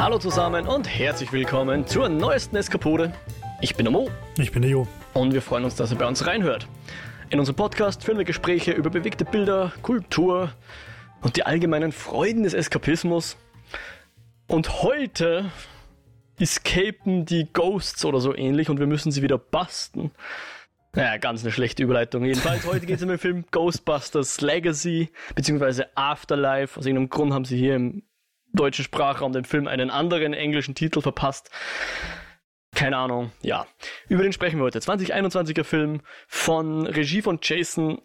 Hallo zusammen und herzlich willkommen zur neuesten Eskapode. Ich bin der Mo Ich bin der Jo. und wir freuen uns, dass ihr bei uns reinhört. In unserem Podcast führen wir Gespräche über bewegte Bilder, Kultur und die allgemeinen Freuden des Eskapismus. Und heute escapen die Ghosts oder so ähnlich und wir müssen sie wieder basten. Naja, ganz eine schlechte Überleitung. Jedenfalls, heute geht es um den Film Ghostbusters Legacy, beziehungsweise Afterlife. Aus irgendeinem Grund haben sie hier im deutschen Sprachraum dem Film einen anderen englischen Titel verpasst. Keine Ahnung, ja. Über den sprechen wir heute. 2021er Film von Regie von Jason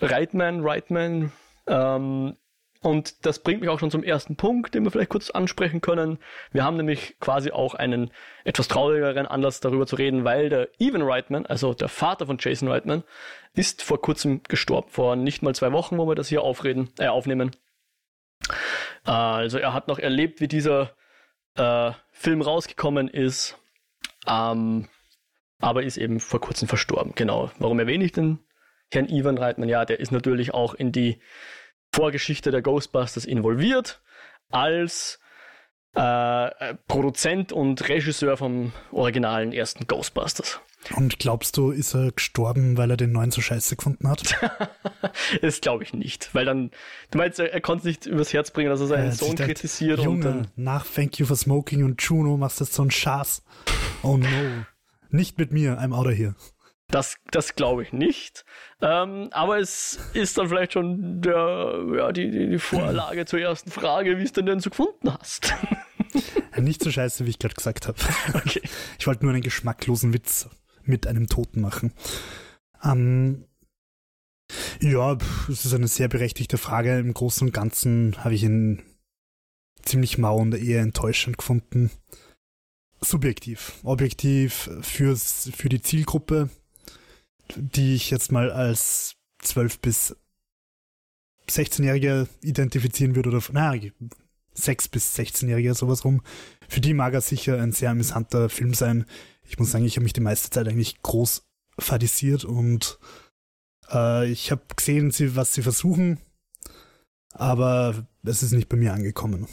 Reitman, Reitman. Ähm, und das bringt mich auch schon zum ersten Punkt, den wir vielleicht kurz ansprechen können. Wir haben nämlich quasi auch einen etwas traurigeren Anlass darüber zu reden, weil der Evan Reitman, also der Vater von Jason Reitman, ist vor kurzem gestorben, vor nicht mal zwei Wochen, wo wir das hier aufreden, äh, aufnehmen. Also er hat noch erlebt, wie dieser äh, Film rausgekommen ist, ähm, aber ist eben vor kurzem verstorben. Genau. Warum erwähne ich den Herrn Ivan Reitman? Ja, der ist natürlich auch in die Vorgeschichte der Ghostbusters involviert, als äh, Produzent und Regisseur vom originalen ersten Ghostbusters. Und glaubst du, ist er gestorben, weil er den neuen so scheiße gefunden hat? das glaube ich nicht, weil dann, du meinst, er, er konnte es nicht übers Herz bringen, dass er seinen hat Sohn kritisiert Junge, und dann, nach Thank You for Smoking und Juno machst du jetzt so einen Schaß. Oh no. Nicht mit mir, I'm out of here. Das, das glaube ich nicht. Ähm, aber es ist dann vielleicht schon der, ja, die, die, die Vorlage zur ersten Frage, wie es denn denn so gefunden hast. Nicht so scheiße, wie ich gerade gesagt habe. okay. Ich wollte nur einen geschmacklosen Witz mit einem Toten machen. Ähm, ja, es ist eine sehr berechtigte Frage. Im Großen und Ganzen habe ich ihn ziemlich mau und eher enttäuschend gefunden. Subjektiv. Objektiv fürs, für die Zielgruppe, die ich jetzt mal als 12 bis 16-Jährige identifizieren würde oder, na, 6 bis 16-Jährige, sowas rum. Für die mag er sicher ein sehr amüsanter Film sein. Ich muss sagen, ich habe mich die meiste Zeit eigentlich groß fadisiert und äh, ich habe gesehen, sie, was sie versuchen, aber es ist nicht bei mir angekommen.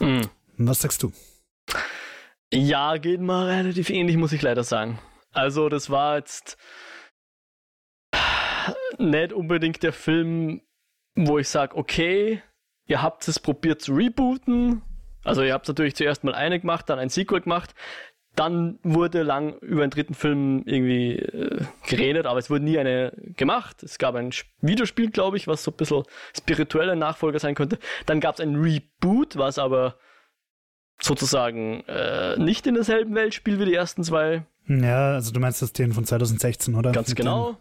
Hm. Was sagst du? Ja, geht mal relativ ähnlich, muss ich leider sagen. Also, das war jetzt nicht unbedingt der Film, wo ich sage, okay, ihr habt es probiert zu rebooten. Also, ihr habt natürlich zuerst mal eine gemacht, dann ein Sequel gemacht. Dann wurde lang über einen dritten Film irgendwie äh, geredet, aber es wurde nie eine gemacht. Es gab ein Videospiel, glaube ich, was so ein bisschen spiritueller Nachfolger sein könnte. Dann gab es ein Reboot, was aber sozusagen äh, nicht in derselben Welt spielt wie die ersten zwei. Ja, also du meinst das den von 2016, oder? Ganz Mit genau.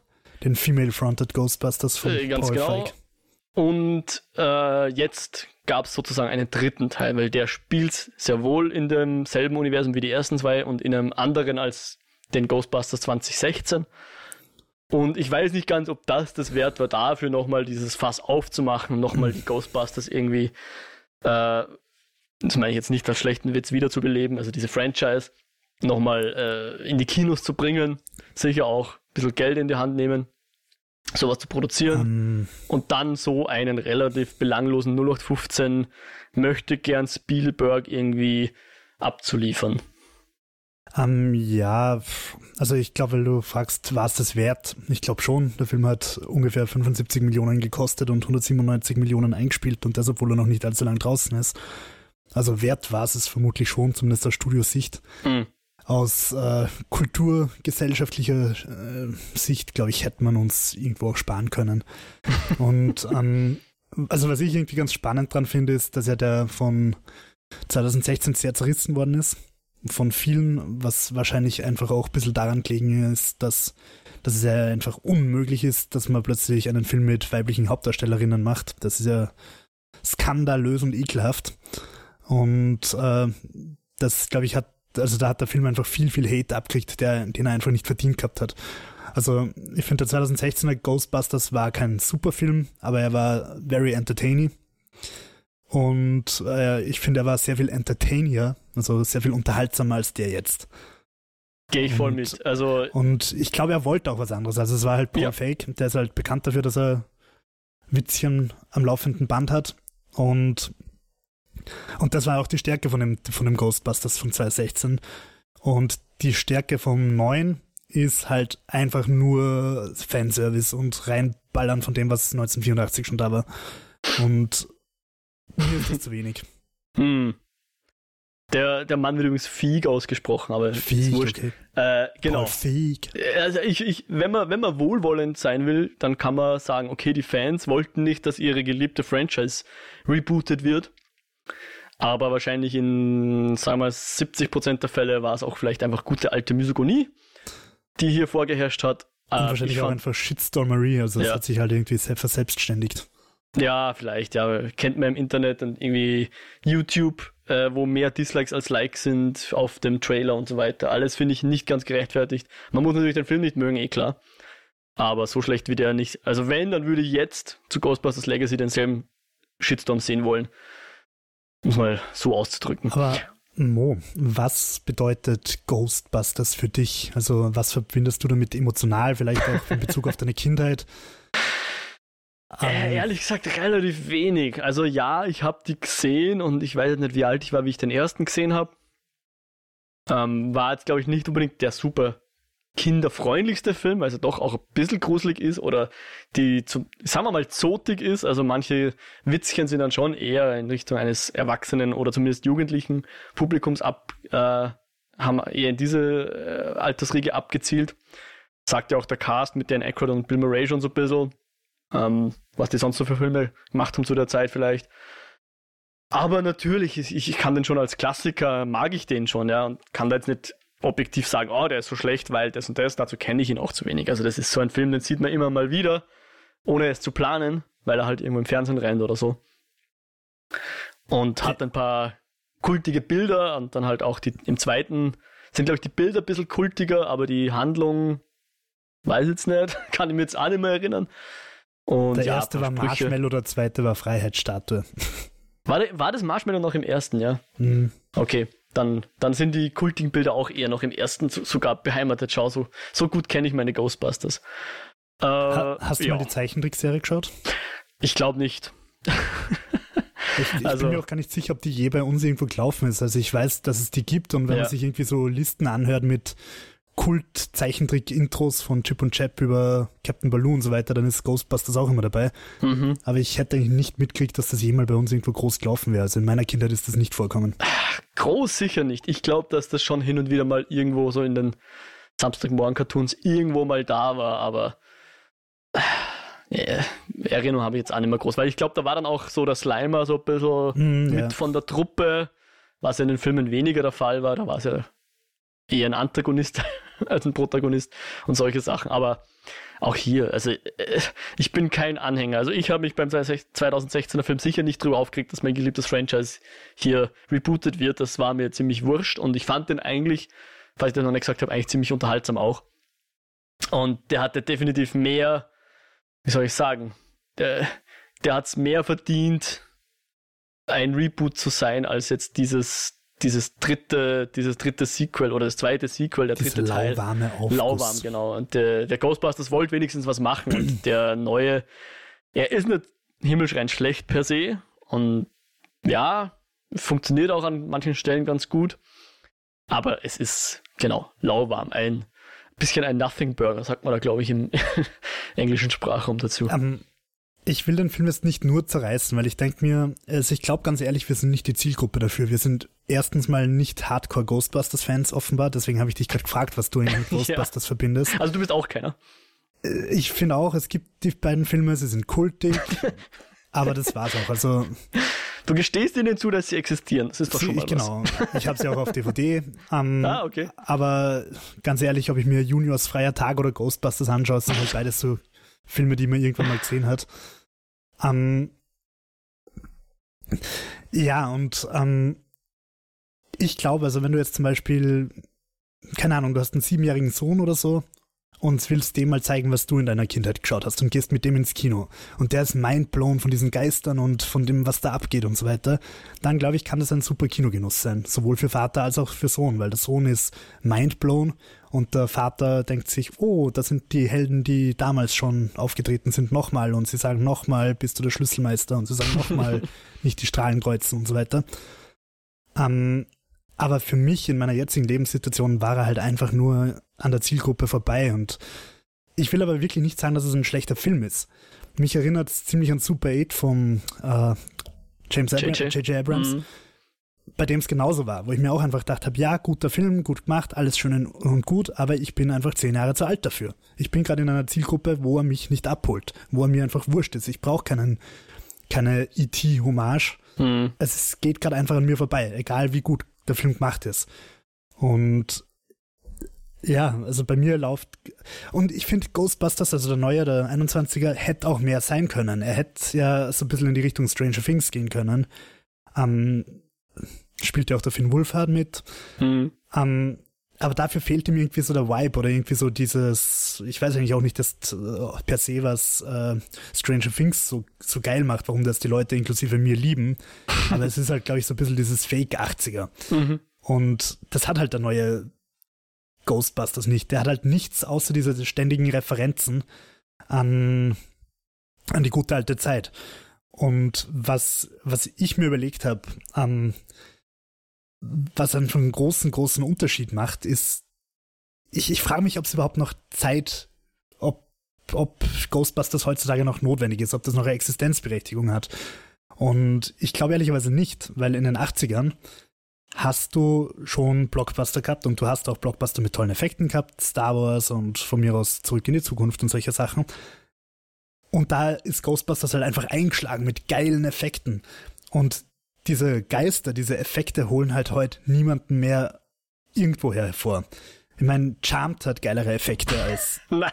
Den, den Female-Fronted Ghostbusters von Äh, ganz Paul genau. Feig. Und äh, jetzt gab es sozusagen einen dritten Teil, weil der spielt sehr wohl in demselben Universum wie die ersten zwei und in einem anderen als den Ghostbusters 2016. Und ich weiß nicht ganz, ob das das wert war, dafür nochmal dieses Fass aufzumachen und nochmal die Ghostbusters irgendwie, äh, das meine ich jetzt nicht als schlechten Witz wiederzubeleben, also diese Franchise nochmal äh, in die Kinos zu bringen. Sicher auch ein bisschen Geld in die Hand nehmen, sowas zu produzieren Ähm, und dann so einen relativ belanglosen 0815 möchte gern Spielberg irgendwie abzuliefern. Ähm, ja, also ich glaube, weil du fragst, war es das wert? Ich glaube schon. Der Film hat ungefähr 75 Millionen gekostet und 197 Millionen eingespielt und das, obwohl er noch nicht allzu lang draußen ist. Also wert war es es vermutlich schon, zumindest aus Studiosicht. Hm. Aus äh, kulturgesellschaftlicher äh, Sicht, glaube ich, hätte man uns irgendwo auch sparen können. und ähm, also was ich irgendwie ganz spannend dran finde, ist, dass er der von 2016 sehr zerrissen worden ist von vielen, was wahrscheinlich einfach auch ein bisschen daran gelegen ist, dass, dass es ja einfach unmöglich ist, dass man plötzlich einen Film mit weiblichen Hauptdarstellerinnen macht. Das ist ja skandalös und ekelhaft. Und äh, das, glaube ich, hat, also da hat der Film einfach viel, viel Hate abgekriegt, der, den er einfach nicht verdient gehabt hat. Also ich finde, der 2016er Ghostbusters war kein Superfilm, aber er war very entertaining. Und äh, ich finde, er war sehr viel entertainier, also sehr viel unterhaltsamer als der jetzt. Gehe ich voll Und- mit. Also, Und ich glaube, er wollte auch was anderes. Also es war halt Paul Ja. Fake. Der ist halt bekannt dafür, dass er Witzchen am laufenden Band hat. Und Und das war auch die Stärke von dem, von dem Ghostbusters von 2016. Und die Stärke vom neuen ist halt einfach nur Fanservice und reinballern von dem, was 1984 schon da war. Und mir ist das zu wenig. Hm. Der, der Mann wird übrigens Feig ausgesprochen, aber Feig, okay. Äh, genau. Paul Feig. Also ich, ich, wenn man, wenn man wohlwollend sein will, dann kann man sagen, okay, die Fans wollten nicht, dass ihre geliebte Franchise rebootet wird. Aber wahrscheinlich in, sagen wir, 70% der Fälle war es auch vielleicht einfach gute alte Misogonie, die hier vorgeherrscht hat. Und äh, wahrscheinlich auch einfach Shitstormery, also es ja. hat sich halt irgendwie verselbstständigt. Ja, vielleicht, ja. Kennt man im Internet und irgendwie YouTube, äh, wo mehr Dislikes als Likes sind auf dem Trailer und so weiter. Alles finde ich nicht ganz gerechtfertigt. Man muss natürlich den Film nicht mögen, eh klar. Aber so schlecht wie der nicht. Also wenn, dann würde ich jetzt zu Ghostbusters Legacy denselben Shitstorm sehen wollen. Um mal so auszudrücken. Aber Mo, was bedeutet Ghostbusters für dich? Also was verbindest du damit emotional, vielleicht auch in Bezug auf deine Kindheit? Äh, ähm. ehrlich gesagt, relativ wenig. Also ja, ich habe die gesehen und ich weiß nicht, wie alt ich war, wie ich den ersten gesehen habe. Ähm, war jetzt, glaube ich, nicht unbedingt der super kinderfreundlichste Film, weil er doch auch ein bisschen gruselig ist oder die, zum, sagen wir mal, zotig ist. Also manche Witzchen sind dann schon eher in Richtung eines Erwachsenen oder zumindest jugendlichen Publikums ab, äh, haben eher in diese äh, Altersriege abgezielt. Sagt ja auch der Cast mit Dan Aykroyd und Bill Murray schon so ein bisschen ähm, was die sonst so für Filme gemacht haben zu der Zeit vielleicht. Aber natürlich, ich, ich kann den schon als Klassiker, mag ich den schon, ja, und kann da jetzt nicht objektiv sagen, oh, der ist so schlecht, weil das und das, dazu kenne ich ihn auch zu wenig. Also das ist so ein Film, den sieht man immer mal wieder, ohne es zu planen, weil er halt irgendwo im Fernsehen rennt oder so. Und hat ein paar kultige Bilder und dann halt auch die im zweiten sind, glaube ich, die Bilder ein bisschen kultiger, aber die Handlung, weiß jetzt nicht, kann ich mir jetzt auch nicht mehr erinnern. Und der ja, erste war Sprüche. Marshmallow, der zweite war Freiheitsstatue. War, war das Marshmallow noch im ersten, ja? Mhm. Okay, dann, dann sind die kultigen Bilder auch eher noch im ersten sogar beheimatet. Schau, so, so gut kenne ich meine Ghostbusters. Äh, ha, hast du ja. mal die Zeichentrickserie geschaut? Ich glaube nicht. ich, ich also, bin mir auch gar nicht sicher, ob die je bei uns irgendwo gelaufen ist. Also ich weiß, dass es die gibt und wenn ja. man sich irgendwie so Listen anhört mit Kult-Zeichentrick-Intros von Chip und Chap über Captain Baloo und so weiter, dann ist Ghostbusters auch immer dabei. Mhm. Aber ich hätte eigentlich nicht mitgekriegt, dass das jemals bei uns irgendwo groß gelaufen wäre. Also in meiner Kindheit ist das nicht vorkommen. Groß sicher nicht. Ich glaube, dass das schon hin und wieder mal irgendwo so in den Samstagmorgen-Cartoons irgendwo mal da war, aber äh, Erinnerung habe ich jetzt auch nicht mehr groß, weil ich glaube, da war dann auch so der Slimer so ein bisschen mm, mit ja. von der Truppe, was in den Filmen weniger der Fall war. Da war es ja eher ein Antagonist als ein Protagonist und solche Sachen. Aber auch hier, also äh, ich bin kein Anhänger. Also ich habe mich beim 2016er Film sicher nicht drüber aufgeregt, dass mein geliebtes Franchise hier rebootet wird. Das war mir ziemlich wurscht und ich fand den eigentlich, falls ich das noch nicht gesagt habe, eigentlich ziemlich unterhaltsam auch. Und der hatte definitiv mehr, wie soll ich sagen, der, der hat es mehr verdient, ein Reboot zu sein, als jetzt dieses dieses dritte, dieses dritte Sequel oder das zweite Sequel, der dritte Diese Teil. Lauwarme Aufguss. Lauwarm, genau. Und der, der Ghostbusters wollte wenigstens was machen und der neue, er ist nicht himmelschreiend schlecht per se und ja, funktioniert auch an manchen Stellen ganz gut. Aber es ist, genau, lauwarm. Ein bisschen ein Nothing Burger, sagt man da, glaube ich, im englischen Sprachraum dazu. Um, ähm, ich will den Film jetzt nicht nur zerreißen, weil ich denke mir, also ich glaube ganz ehrlich, wir sind nicht die Zielgruppe dafür. Wir sind erstens mal nicht Hardcore Ghostbusters-Fans offenbar, deswegen habe ich dich gerade gefragt, was du in Ghostbusters ja. verbindest. Also du bist auch keiner. Äh, ich finde auch, es gibt die beiden Filme, sie sind kultig, aber das war's auch. Also Du gestehst ihnen zu, dass sie existieren. Das ist doch schon mal Genau. Ich habe sie auch auf DVD. Ähm, ah, okay. Aber ganz ehrlich, ob ich mir Juniors freier Tag oder Ghostbusters anschaue, sind halt beides so Filme, die man irgendwann mal gesehen hat. Ähm, ja, und ähm, ich glaube, also wenn du jetzt zum Beispiel, keine Ahnung, du hast einen siebenjährigen Sohn oder so und willst dem mal zeigen, was du in deiner Kindheit geschaut hast und gehst mit dem ins Kino und der ist mindblown von diesen Geistern und von dem, was da abgeht und so weiter, dann glaube ich, kann das ein super Kinogenuss sein. Sowohl für Vater als auch für Sohn, weil der Sohn ist mindblown und der Vater denkt sich, oh, das sind die Helden, die damals schon aufgetreten sind, nochmal und sie sagen nochmal, bist du der Schlüsselmeister und sie sagen nochmal, nicht die Strahlen kreuzen und so weiter. Ähm, aber für mich in meiner jetzigen Lebenssituation war er halt einfach nur an der Zielgruppe vorbei. Und ich will aber wirklich nicht sagen, dass es ein schlechter Film ist. Mich erinnert es ziemlich an Super 8 vom äh, James J.J. Abrams, mhm. bei dem es genauso war, wo ich mir auch einfach gedacht habe, ja, guter Film, gut gemacht, alles schön und gut, aber ich bin einfach zehn Jahre zu alt dafür. Ich bin gerade in einer Zielgruppe, wo er mich nicht abholt, wo er mir einfach wurscht ist. Ich brauche keinen keine IT-Hommage. E mhm. Es geht gerade einfach an mir vorbei, egal wie gut der Film gemacht ist. Und ja, also bei mir läuft. Und ich finde Ghostbusters, also der neue, der 21er, hätte auch mehr sein können. Er hätte ja so ein bisschen in die Richtung Stranger Things gehen können. Ähm, spielt ja auch der Finn Wolfhard mit. Mhm. Ähm, aber dafür fehlt ihm irgendwie so der Vibe oder irgendwie so dieses, ich weiß eigentlich auch nicht, dass äh, per se was äh, Stranger Things so, so geil macht, warum das die Leute inklusive mir lieben. Aber es ist halt, glaube ich, so ein bisschen dieses Fake 80er. Mhm. Und das hat halt der neue Ghostbusters nicht. Der hat halt nichts außer diese ständigen Referenzen an, an die gute alte Zeit. Und was, was ich mir überlegt habe, ähm, was einen großen, großen Unterschied macht, ist, ich, ich frage mich, ob es überhaupt noch Zeit, ob, ob Ghostbusters heutzutage noch notwendig ist, ob das noch eine Existenzberechtigung hat. Und ich glaube ehrlicherweise nicht, weil in den 80ern hast du schon Blockbuster gehabt und du hast auch Blockbuster mit tollen Effekten gehabt, Star Wars und von mir aus zurück in die Zukunft und solche Sachen. Und da ist Ghostbusters halt einfach eingeschlagen mit geilen Effekten. Und diese Geister, diese Effekte holen halt heute niemanden mehr irgendwoher hervor. Ich meine, Charmed hat geilere Effekte als. naja.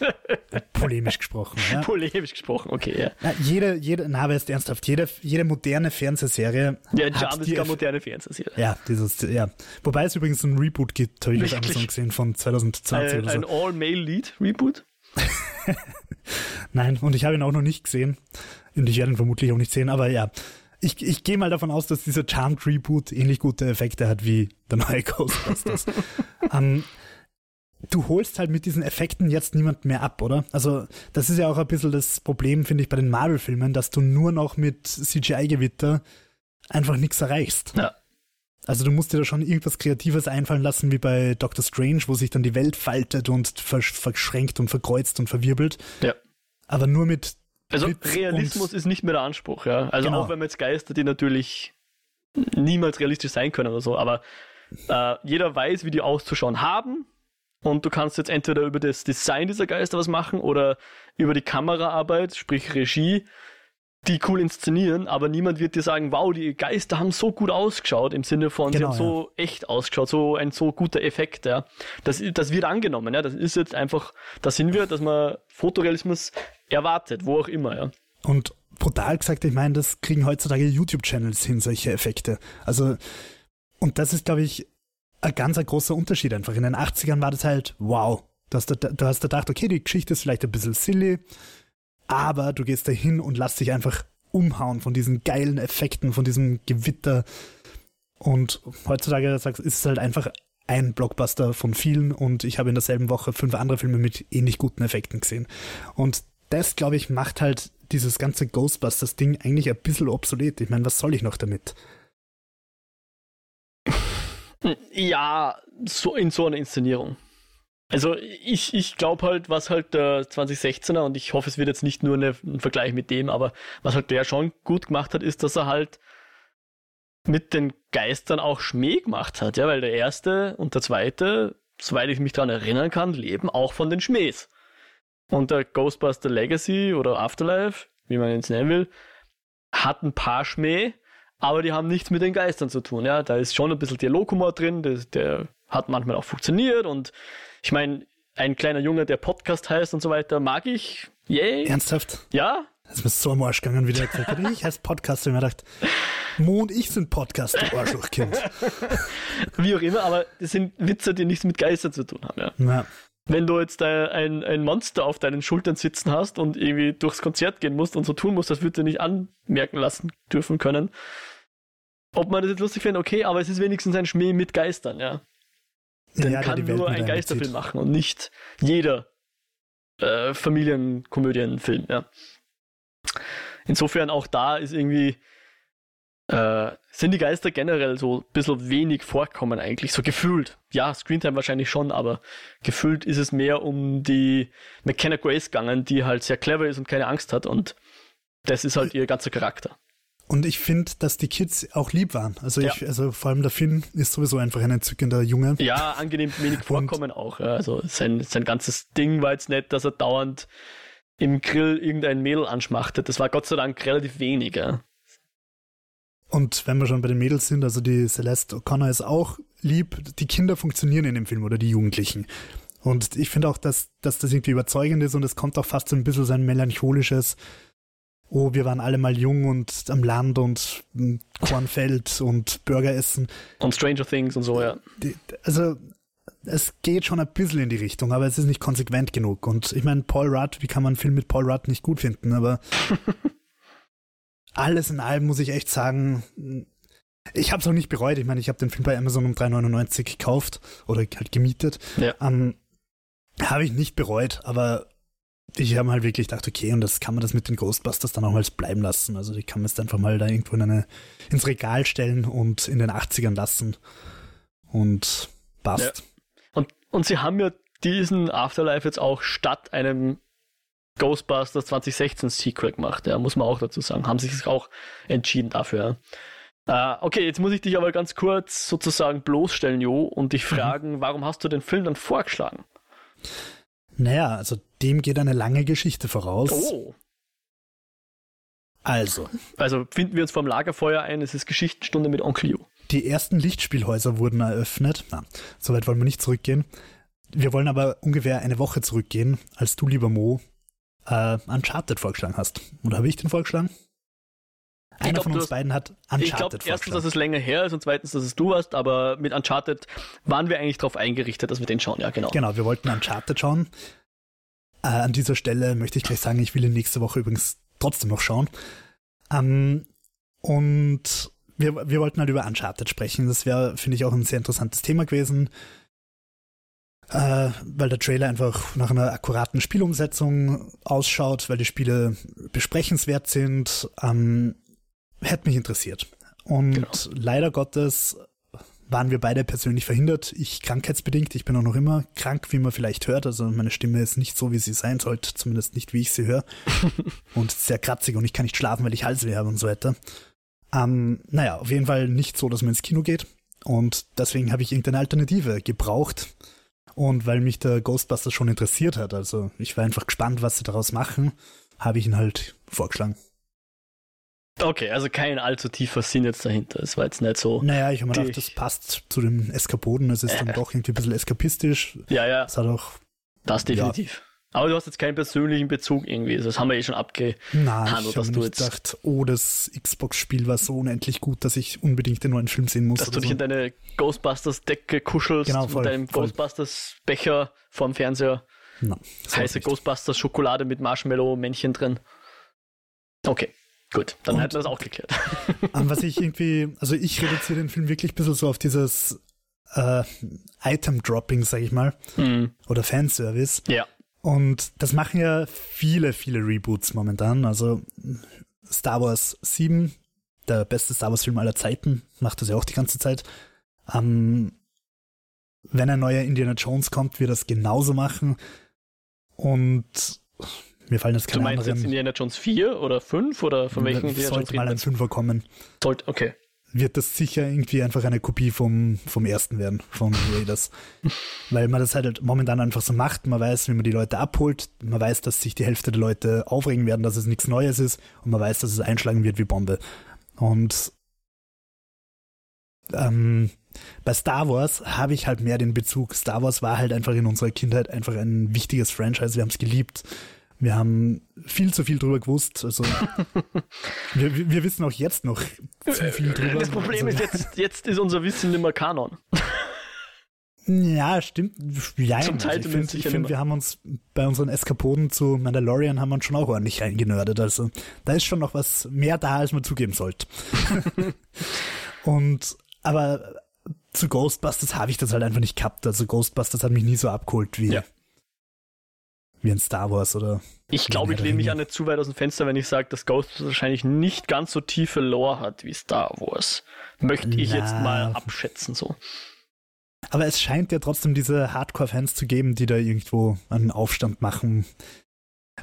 polemisch gesprochen, ja. Polemisch gesprochen, okay, ja. Na, jede, jede, na, aber ist ernsthaft, jede, jede moderne Fernsehserie. Ja, Charmed ist keine moderne Fernsehserie. Ja, dieses, ja. Wobei es übrigens ein Reboot gibt, habe ich auf Amazon gesehen, von 2020 ein, oder so. Ein All-Male-Lead-Reboot? Nein, und ich habe ihn auch noch nicht gesehen. Und ich werde ihn vermutlich auch nicht sehen, aber ja ich, ich gehe mal davon aus, dass dieser Charmed Reboot ähnlich gute Effekte hat wie der neue Ghostbusters. ähm, du holst halt mit diesen Effekten jetzt niemand mehr ab, oder? Also, das ist ja auch ein bisschen das Problem, finde ich, bei den Marvel-Filmen, dass du nur noch mit CGI-Gewitter einfach nichts erreichst. Ja. Also du musst dir da schon irgendwas Kreatives einfallen lassen, wie bei Doctor Strange, wo sich dann die Welt faltet und verschränkt und verkreuzt und verwirbelt. Ja. Aber nur mit also Realismus ist nicht mehr der Anspruch, ja. Also genau. auch wenn man jetzt Geister, die natürlich niemals realistisch sein können oder so, aber äh, jeder weiß, wie die auszuschauen haben. Und du kannst jetzt entweder über das Design dieser Geister was machen oder über die Kameraarbeit, sprich Regie, die cool inszenieren, aber niemand wird dir sagen, wow, die Geister haben so gut ausgeschaut, im Sinne von, genau, sie haben so ja. echt ausgeschaut, so ein so guter Effekt, ja. Das, das wird angenommen, ja. Das ist jetzt einfach, da sind wir, dass man Fotorealismus erwartet, wo auch immer, ja. Und brutal gesagt, ich meine, das kriegen heutzutage YouTube-Channels hin, solche Effekte. Also, und das ist, glaube ich, ein ganz ein großer Unterschied einfach. In den 80ern war das halt, wow. Du hast, du hast gedacht, okay, die Geschichte ist vielleicht ein bisschen silly, aber du gehst da hin und lässt dich einfach umhauen von diesen geilen Effekten, von diesem Gewitter. Und heutzutage ist es halt einfach ein Blockbuster von vielen und ich habe in derselben Woche fünf andere Filme mit ähnlich guten Effekten gesehen. Und das, glaube ich, macht halt dieses ganze Ghostbusters-Ding eigentlich ein bisschen obsolet. Ich meine, was soll ich noch damit? Ja, so in so einer Inszenierung. Also ich, ich glaube halt, was halt der 2016er, und ich hoffe, es wird jetzt nicht nur eine, ein Vergleich mit dem, aber was halt der schon gut gemacht hat, ist, dass er halt mit den Geistern auch Schmäh gemacht hat, ja, weil der erste und der zweite, soweit ich mich daran erinnern kann, leben auch von den Schmähs. Und der Ghostbuster Legacy oder Afterlife, wie man ihn nennen will, hat ein paar Schmäh, aber die haben nichts mit den Geistern zu tun. Ja, da ist schon ein bisschen Dialoghumor drin, der, der hat manchmal auch funktioniert und ich meine, ein kleiner Junge, der Podcast heißt und so weiter, mag ich. Yay. Ernsthaft? Ja. Das ist mir so am Arsch gegangen, wie der gesagt hat. Ich heiße Podcast und mir gedacht, Mo und ich sind Podcast, du Arschlochkind. wie auch immer, aber das sind Witze, die nichts mit Geistern zu tun haben, ja. ja. Wenn du jetzt ein, ein Monster auf deinen Schultern sitzen hast und irgendwie durchs Konzert gehen musst und so tun musst, das würde dir nicht anmerken lassen dürfen können. Ob man das jetzt lustig findet, okay, aber es ist wenigstens ein Schmäh mit Geistern, ja. Dann ja, kann nur ein Geisterfilm machen und nicht jeder äh, Familienkomödienfilm, ja. Insofern auch da ist irgendwie äh, sind die Geister generell so ein bisschen wenig vorkommen eigentlich, so gefühlt. Ja, Screentime wahrscheinlich schon, aber gefühlt ist es mehr um die McKenna Grace gegangen, die halt sehr clever ist und keine Angst hat und das ist halt ihr ganzer Charakter. Und ich finde, dass die Kids auch lieb waren. Also ja. ich, also vor allem der Finn ist sowieso einfach ein entzückender Junge. Ja, angenehm wenig vorkommen auch. Also sein, sein ganzes Ding war jetzt nicht, dass er dauernd im Grill irgendein Mädel anschmachtet. Das war Gott sei Dank relativ wenig. Und wenn wir schon bei den Mädels sind, also die Celeste O'Connor ist auch lieb. Die Kinder funktionieren in dem Film oder die Jugendlichen. Und ich finde auch, dass, dass das irgendwie überzeugend ist und es kommt auch fast so ein bisschen so ein melancholisches, oh, wir waren alle mal jung und am Land und Kornfeld und Burger essen. Und Stranger Things und so, ja. Also, es geht schon ein bisschen in die Richtung, aber es ist nicht konsequent genug. Und ich meine, Paul Rudd, wie kann man einen Film mit Paul Rudd nicht gut finden, aber alles in allem muss ich echt sagen, ich habe es auch nicht bereut. Ich meine, ich habe den Film bei Amazon um 3,99 gekauft oder halt gemietet. Ja. Ähm, habe ich nicht bereut, aber ich habe halt wirklich gedacht, okay, und das kann man das mit den Ghostbusters dann auch mal bleiben lassen. Also ich kann es einfach mal da irgendwo in eine, ins Regal stellen und in den 80ern lassen. Und passt. Ja. Und, und sie haben ja diesen Afterlife jetzt auch statt einem Ghostbusters 2016 Sequel gemacht, ja, muss man auch dazu sagen. Haben sich auch entschieden dafür. Äh, okay, jetzt muss ich dich aber ganz kurz sozusagen bloßstellen, Jo, und dich mhm. fragen, mhm. warum hast du den Film dann vorgeschlagen? Naja, also dem geht eine lange Geschichte voraus. Oh. Also. Also finden wir uns vom Lagerfeuer ein, es ist Geschichtsstunde mit Onkel Jo. Die ersten Lichtspielhäuser wurden eröffnet. Na, soweit wollen wir nicht zurückgehen. Wir wollen aber ungefähr eine Woche zurückgehen, als du, lieber Mo, äh, Uncharted vorgeschlagen hast. Oder habe ich den vorgeschlagen? Einer glaub, von uns hast, beiden hat Uncharted Ich glaube erstens, dass es länger her ist und zweitens, dass es du warst, aber mit Uncharted waren wir eigentlich darauf eingerichtet, dass wir den schauen, ja genau. Genau, wir wollten Uncharted schauen. Äh, an dieser Stelle möchte ich gleich sagen, ich will ihn nächste Woche übrigens trotzdem noch schauen. Ähm, und wir, wir wollten halt über Uncharted sprechen. Das wäre, finde ich, auch ein sehr interessantes Thema gewesen äh, weil der Trailer einfach nach einer akkuraten Spielumsetzung ausschaut, weil die Spiele besprechenswert sind. Ähm, hätte mich interessiert. Und genau. leider Gottes waren wir beide persönlich verhindert. Ich krankheitsbedingt. Ich bin auch noch immer krank, wie man vielleicht hört. Also meine Stimme ist nicht so, wie sie sein sollte. Zumindest nicht, wie ich sie höre. und sehr kratzig und ich kann nicht schlafen, weil ich Halsweh habe und so weiter. Ähm, naja, auf jeden Fall nicht so, dass man ins Kino geht. Und deswegen habe ich irgendeine Alternative gebraucht. Und weil mich der Ghostbusters schon interessiert hat, also ich war einfach gespannt, was sie daraus machen, habe ich ihn halt vorgeschlagen. Okay, also kein allzu tiefer Sinn jetzt dahinter. Es war jetzt nicht so. Naja, ich habe mir gedacht, das passt zu den Eskapoden. Es ist äh. dann doch irgendwie ein bisschen eskapistisch. Ja, ja. Es hat auch. Das definitiv. Ja. Aber du hast jetzt keinen persönlichen Bezug irgendwie. Das haben wir eh schon abgehandelt. Nein, ich habe mir nicht gedacht, oh, das Xbox-Spiel war so unendlich gut, dass ich unbedingt den neuen Film sehen muss. Dass du dich so. in deine Ghostbusters-Decke kuschelst genau, voll, mit deinem Ghostbusters-Becher vorm Fernseher. No, Heiße Ghostbusters-Schokolade mit Marshmallow-Männchen drin. Okay. Gut, dann Und, hätten wir das auch geklärt. was ich irgendwie, also ich reduziere den Film wirklich ein bisschen so auf dieses äh, Item-Dropping, sag ich mal. Mhm. Oder Fanservice. Ja. Und das machen ja viele, viele Reboots momentan. Also Star Wars 7, der beste Star Wars Film aller Zeiten, macht das ja auch die ganze Zeit. Ähm, wenn ein neuer Indiana Jones kommt, wird das genauso machen. Und mir fallen jetzt keine Du meinst anderen. jetzt Indiana Jones 4 oder 5 oder von welchen Indiana Sollte mal ein 5er kommen. Sollte, okay wird das sicher irgendwie einfach eine Kopie vom, vom ersten werden, von Raiders. Weil man das halt momentan einfach so macht. Man weiß, wie man die Leute abholt. Man weiß, dass sich die Hälfte der Leute aufregen werden, dass es nichts Neues ist. Und man weiß, dass es einschlagen wird wie Bombe. Und ähm, bei Star Wars habe ich halt mehr den Bezug. Star Wars war halt einfach in unserer Kindheit einfach ein wichtiges Franchise. Wir haben es geliebt. Wir haben viel zu viel drüber gewusst. Also wir, wir wissen auch jetzt noch zu viel drüber. Das Problem also, ist, jetzt, jetzt ist unser Wissen nicht mehr Kanon. Ja, stimmt. Ja, Zum Teil also ich finde, find, wir haben uns bei unseren Eskapoden zu Mandalorian haben wir uns schon auch ordentlich reingenördet. Also da ist schon noch was mehr da, als man zugeben sollte. Und aber zu Ghostbusters habe ich das halt einfach nicht gehabt. Also Ghostbusters hat mich nie so abgeholt wie, Ja. Wie ein Star Wars oder Ich glaube, ich lehne mich auch nicht zu weit aus dem Fenster, wenn ich sage, dass Ghostbusters wahrscheinlich nicht ganz so tiefe Lore hat wie Star Wars. Möchte ich Na. jetzt mal abschätzen so. Aber es scheint ja trotzdem diese Hardcore-Fans zu geben, die da irgendwo einen Aufstand machen.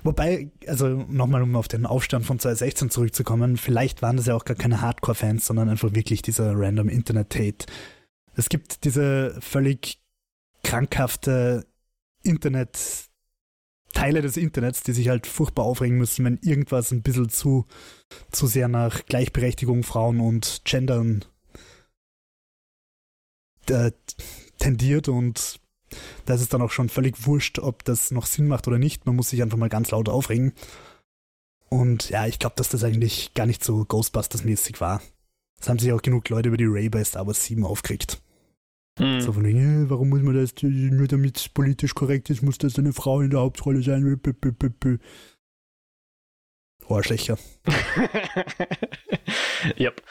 Wobei, also nochmal, um auf den Aufstand von 2016 zurückzukommen, vielleicht waren das ja auch gar keine Hardcore-Fans, sondern einfach wirklich dieser random Internet-Hate. Es gibt diese völlig krankhafte Internet, Teile des Internets, die sich halt furchtbar aufregen müssen, wenn irgendwas ein bisschen zu, zu sehr nach Gleichberechtigung, Frauen und Gendern äh, tendiert und da ist es dann auch schon völlig wurscht, ob das noch Sinn macht oder nicht. Man muss sich einfach mal ganz laut aufregen. Und ja, ich glaube, dass das eigentlich gar nicht so Ghostbusters-mäßig war. Es haben sich auch genug Leute über die Ray bei Star Wars 7 aufgeregt. Hm. So von wegen, warum muss man das, nur damit es politisch korrekt ist, muss das eine Frau in der Hauptrolle sein. Arschlöcher. yep.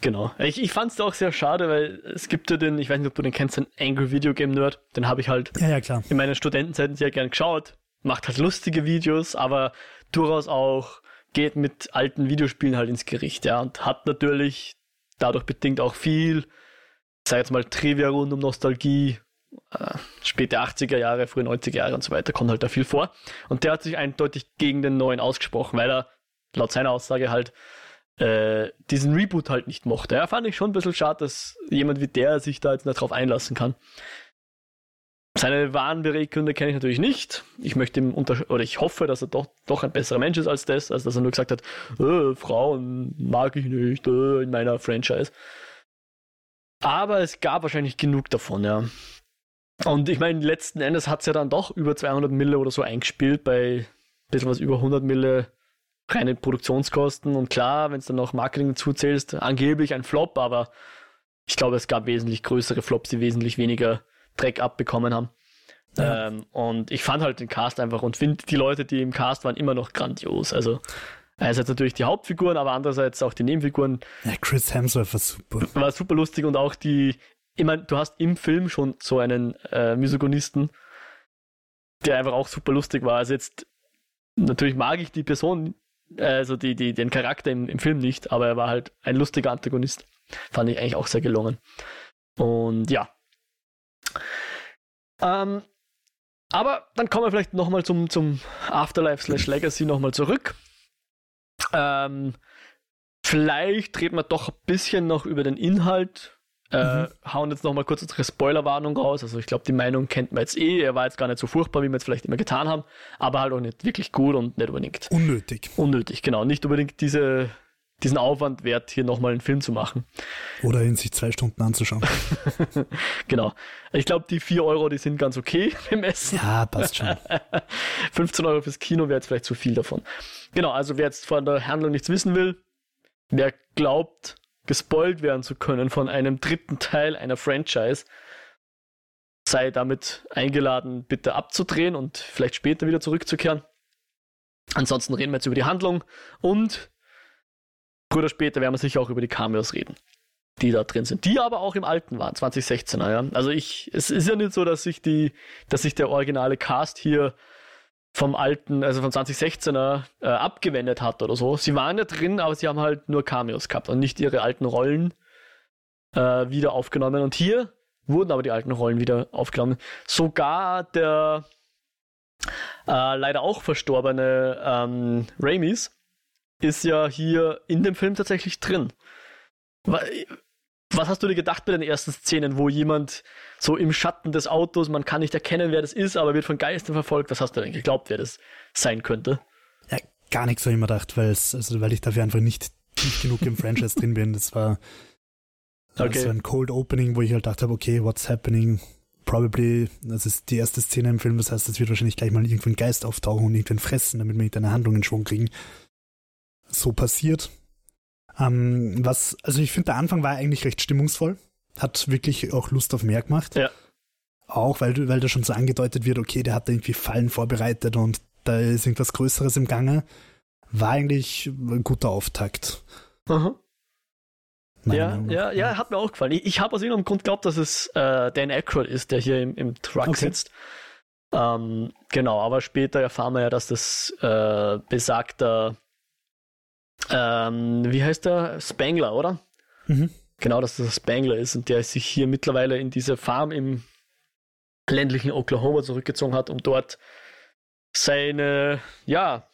Genau. Ich, ich fand es auch sehr schade, weil es gibt ja den, ich weiß nicht, ob du den kennst, den Angry Video Game Nerd. Den habe ich halt Ja, ja, klar. in meinen Studentenzeiten sehr gern geschaut. Macht halt lustige Videos, aber durchaus auch geht mit alten Videospielen halt ins Gericht, ja. Und hat natürlich dadurch bedingt auch viel, sag jetzt mal, Trivia rund um Nostalgie, äh, späte 80er Jahre, frühe 90er Jahre und so weiter, kommt halt da viel vor. Und der hat sich eindeutig gegen den neuen ausgesprochen, weil er laut seiner Aussage halt äh, diesen Reboot halt nicht mochte. Ja, fand ich schon ein bisschen schade, dass jemand wie der sich da jetzt nicht drauf einlassen kann. Seine wahren Beweggründe kenne ich natürlich nicht. Ich möchte ihm unter oder ich hoffe, dass er doch, doch ein besserer Mensch ist als das, als dass er nur gesagt hat, äh, Frauen mag ich nicht äh, in meiner Franchise. Aber es gab wahrscheinlich genug davon, ja. Und ich meine, letzten Endes hat es ja dann doch über 200 Mille oder so eingespielt, bei ein bisschen was über 100 Mille reine Produktionskosten. Und klar, wenn es dann noch Marketing dazu zählst, angeblich ein Flop, aber ich glaube, es gab wesentlich größere Flops, die wesentlich weniger Dreck abbekommen haben. Ja. Ähm, und ich fand halt den Cast einfach und finde die Leute, die im Cast waren, immer noch grandios. Also einerseits natürlich die Hauptfiguren, aber andererseits auch die Nebenfiguren. Ja, Chris Hemsworth war super. War super lustig und auch die, ich meine, du hast im Film schon so einen äh, Misogynisten, der einfach auch super lustig war. Also jetzt, natürlich mag ich die Person, also die, die, den Charakter im, im Film nicht, aber er war halt ein lustiger Antagonist. Fand ich eigentlich auch sehr gelungen. Und ja. Ähm, aber dann kommen wir vielleicht nochmal zum, zum Afterlife slash Legacy nochmal zurück. Ähm, vielleicht reden wir doch ein bisschen noch über den Inhalt. Äh, Hauen jetzt nochmal kurz unsere Spoilerwarnung raus. Also ich glaube, die Meinung kennt man jetzt eh. Er war jetzt gar nicht so furchtbar, wie wir es vielleicht immer getan haben, aber halt auch nicht wirklich gut und nicht unbedingt Unnötig. unnötig. Genau, nicht unbedingt diese, diesen Aufwand wert, hier nochmal einen Film zu machen. Oder ihn sich zwei Stunden anzuschauen. Genau. Ich glaube, die 4 Euro, die sind ganz okay im Essen. Ja, passt schon. 15 Euro fürs Kino wäre jetzt vielleicht zu viel davon. Genau, also wer jetzt von der Handlung nichts wissen will, wer glaubt, gespoilt werden zu können von einem dritten Teil einer Franchise, sei damit eingeladen, bitte abzudrehen und vielleicht später wieder zurückzukehren. Ansonsten reden wir jetzt über die Handlung und früher oder später werden wir sicher auch über die Cameos reden, die da drin sind, die aber auch im alten waren, 2016er, ja. Also ich, es ist ja nicht so, dass sich die, dass sich der originale Cast hier vom alten, also von 2016er äh, abgewendet hat oder so. Sie waren ja drin, aber sie haben halt nur Cameos gehabt und nicht ihre alten Rollen äh, wieder aufgenommen. Und hier wurden aber die alten Rollen wieder aufgenommen. Sogar der äh, leider auch verstorbene ähm, Ramis ist ja hier in dem Film tatsächlich drin. Wa- Was hast du dir gedacht bei den ersten Szenen, wo jemand so im Schatten des Autos, man kann nicht erkennen, wer das ist, aber wird von Geistern verfolgt? Was hast du denn geglaubt, wer das sein könnte? Ja, gar nichts habe ich mir gedacht, also weil ich dafür einfach nicht tief genug im Franchise drin bin. Das war äh, Okay. so ein Cold Opening, wo ich halt dachte, okay, what's happening? Probably, das ist die erste Szene im Film, das heißt, es wird wahrscheinlich gleich mal irgendwo ein Geist auftauchen und irgendwen fressen, damit wir eine Handlung in Schwung kriegen. So passiert. Ähm, was, also ich finde, der Anfang war eigentlich recht stimmungsvoll. Hat wirklich auch Lust auf mehr gemacht. Ja. auch, weil, weil da schon so angedeutet wird, okay, der hat da irgendwie Fallen vorbereitet und da ist irgendwas Größeres im Gange, war eigentlich ein guter Auftakt. Aha. Ja, ja, ja, hat mir auch gefallen. Ich, ich habe aus irgendeinem Grund geglaubt, dass es äh, Dan Aykroyd ist, der hier im, im Truck okay. sitzt. Ähm, genau, aber später erfahren wir ja, dass das äh, besagter, ähm, wie heißt der? Spangler, oder? Mhm. Genau, dass das Spangler ist und der sich hier mittlerweile in diese Farm im ländlichen Oklahoma zurückgezogen hat, um dort seine, ja,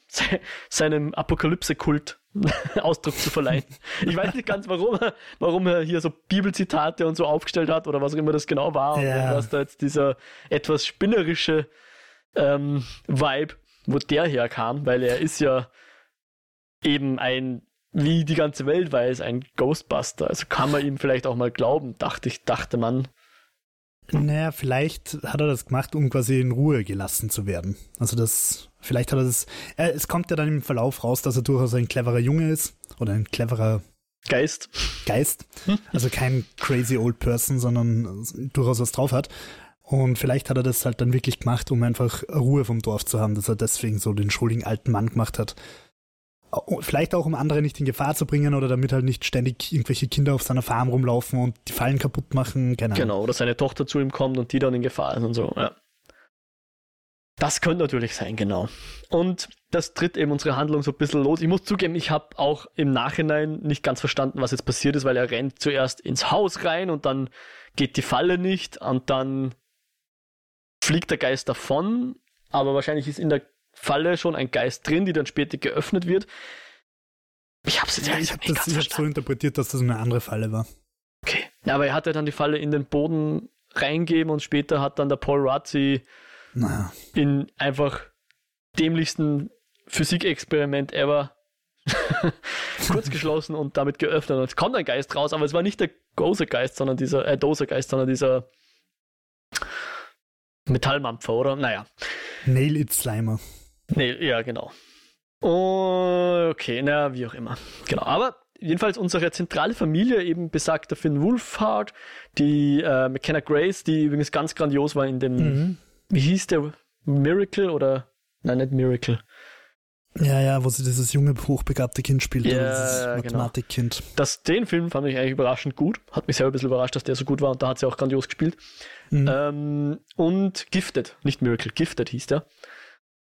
seinem Apokalypse-Kult Ausdruck zu verleihen. Ich weiß nicht ganz, warum er, warum er hier so Bibelzitate und so aufgestellt hat oder was auch immer das genau war. Ja. Und dass da jetzt dieser etwas spinnerische ähm, Vibe, wo der herkam, weil er ist ja eben ein, wie die ganze Welt weiß, ein Ghostbuster. Also kann man ihm vielleicht auch mal glauben, dachte ich, dachte man. Naja, vielleicht hat er das gemacht, um quasi in Ruhe gelassen zu werden. Also das, vielleicht hat er das, äh, es kommt ja dann im Verlauf raus, dass er durchaus ein cleverer Junge ist oder ein cleverer Geist. Geist. Also kein crazy old person, sondern durchaus was drauf hat. Und vielleicht hat er das halt dann wirklich gemacht, um einfach Ruhe vom Dorf zu haben, dass er deswegen so den schuldigen alten Mann gemacht hat. Vielleicht auch, um andere nicht in Gefahr zu bringen oder damit halt nicht ständig irgendwelche Kinder auf seiner Farm rumlaufen und die Fallen kaputt machen. Keine Genau, oder seine Tochter zu ihm kommt und die dann in Gefahr ist und so, ja. Das könnte natürlich sein, genau. Und das tritt eben unsere Handlung so ein bisschen los. Ich muss zugeben, ich habe auch im Nachhinein nicht ganz verstanden, was jetzt passiert ist, weil er rennt zuerst ins Haus rein und dann geht die Falle nicht und dann fliegt der Geist davon, aber wahrscheinlich ist in der Falle schon ein Geist drin, die dann später geöffnet wird. Ich habe es jetzt ja, ich habe das hab so interpretiert, dass das eine andere Falle war. Okay. Ja, aber er hatte dann die Falle in den Boden reingeben und später hat dann der Paul Rudd sie naja. in einfach dämlichsten Physikexperiment ever kurz geschlossen und damit geöffnet. Und es kommt ein Geist raus, aber es war nicht der Gozer-Geist, sondern dieser, äh, Dozer-Geist, sondern dieser Metallmampfer, oder? Naja. Nail It Slimer. Nee, ja, genau. Okay, na, wie auch immer. Genau, aber jedenfalls unsere zentrale Familie, eben besagter Finn Wolfhard, die äh, McKenna Grace, die übrigens ganz grandios war in dem, mhm. wie hieß der, Miracle oder, nein, nicht Miracle. Ja, ja, wo sie dieses junge, hochbegabte Kind spielt, ja, dieses genau. Mathematikkind. Genau. Das, den Film fand ich eigentlich überraschend gut. Hat mich selber ein bisschen überrascht, dass der so gut war und da hat sie auch grandios gespielt. Mhm. Ähm, und Gifted, nicht Miracle, Gifted hieß der.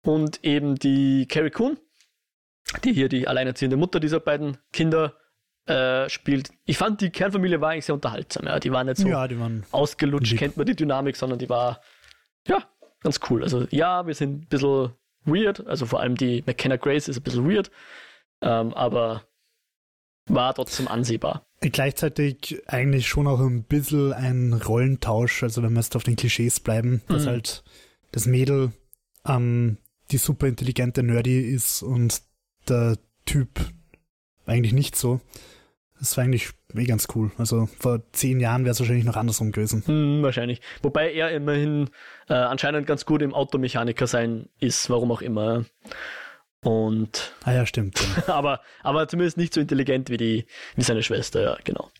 Und eben die Carrie Coon, die hier die alleinerziehende Mutter dieser beiden Kinder äh, spielt. Ich fand, die Kernfamilie war eigentlich sehr unterhaltsam. Ja. Die waren nicht so ja, waren ausgelutscht, lieb. kennt man die Dynamik, sondern die war, ja, ganz cool. Also ja, wir sind ein bisschen weird, also vor allem die McKenna Grace ist ein bisschen weird, ähm, aber war trotzdem ansehbar. Gleichzeitig eigentlich schon auch ein bisschen ein Rollentausch, also wenn wir jetzt auf den Klischees bleiben, dass mhm. halt das Mädel ähm, die super intelligente Nerdy ist und der Typ eigentlich nicht so. Das war eigentlich eh ganz cool. Also vor zehn Jahren wäre es wahrscheinlich noch andersrum gewesen. Hm, wahrscheinlich. Wobei er immerhin äh, anscheinend ganz gut im Automechaniker sein ist, warum auch immer. Und. Ah ja, stimmt. Ja. aber, aber zumindest nicht so intelligent wie, die, wie seine Schwester, ja, genau.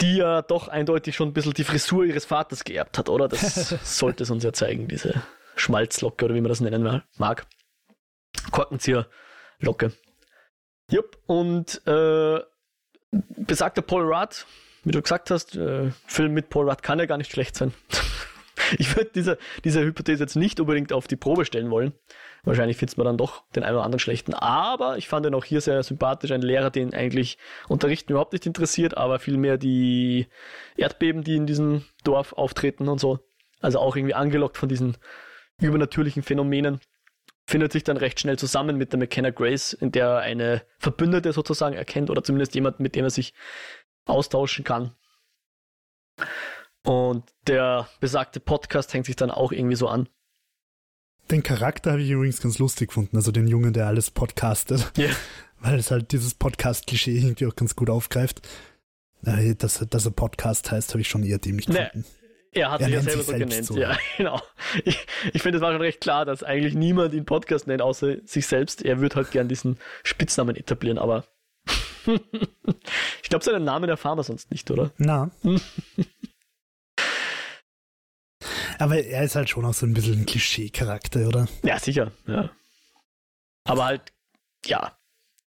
Die ja doch eindeutig schon ein bisschen die Frisur ihres Vaters geerbt hat, oder? Das sollte es uns ja zeigen, diese Schmalzlocke oder wie man das nennen mag. Korkenzieherlocke. Jupp, und äh, besagter Paul Rudd, wie du gesagt hast, äh, Film mit Paul Rudd kann ja gar nicht schlecht sein. ich würde diese, diese Hypothese jetzt nicht unbedingt auf die Probe stellen wollen. Wahrscheinlich findet man dann doch den einen oder anderen schlechten. Aber ich fand ihn auch hier sehr sympathisch. Ein Lehrer, den eigentlich Unterrichten überhaupt nicht interessiert, aber vielmehr die Erdbeben, die in diesem Dorf auftreten und so. Also auch irgendwie angelockt von diesen übernatürlichen Phänomenen, findet sich dann recht schnell zusammen mit der McKenna Grace, in der er eine Verbündete sozusagen erkennt oder zumindest jemand, mit dem er sich austauschen kann. Und der besagte Podcast hängt sich dann auch irgendwie so an. Den Charakter habe ich übrigens ganz lustig gefunden, also den Jungen, der alles podcastet. Yeah. Weil es halt dieses Podcast-Klischee irgendwie auch ganz gut aufgreift. Dass, dass er Podcast heißt, habe ich schon eher dämlich gefunden. Nee, er hat er sich ja selber so genannt, so. ja, genau. Ich, ich finde, es war schon recht klar, dass eigentlich niemand ihn Podcast nennt, außer sich selbst. Er würde halt gern diesen Spitznamen etablieren, aber ich glaube, seinen Namen erfahren wir sonst nicht, oder? Na. Aber er ist halt schon auch so ein bisschen ein Klischee-Charakter, oder? Ja, sicher, ja. Aber halt, ja,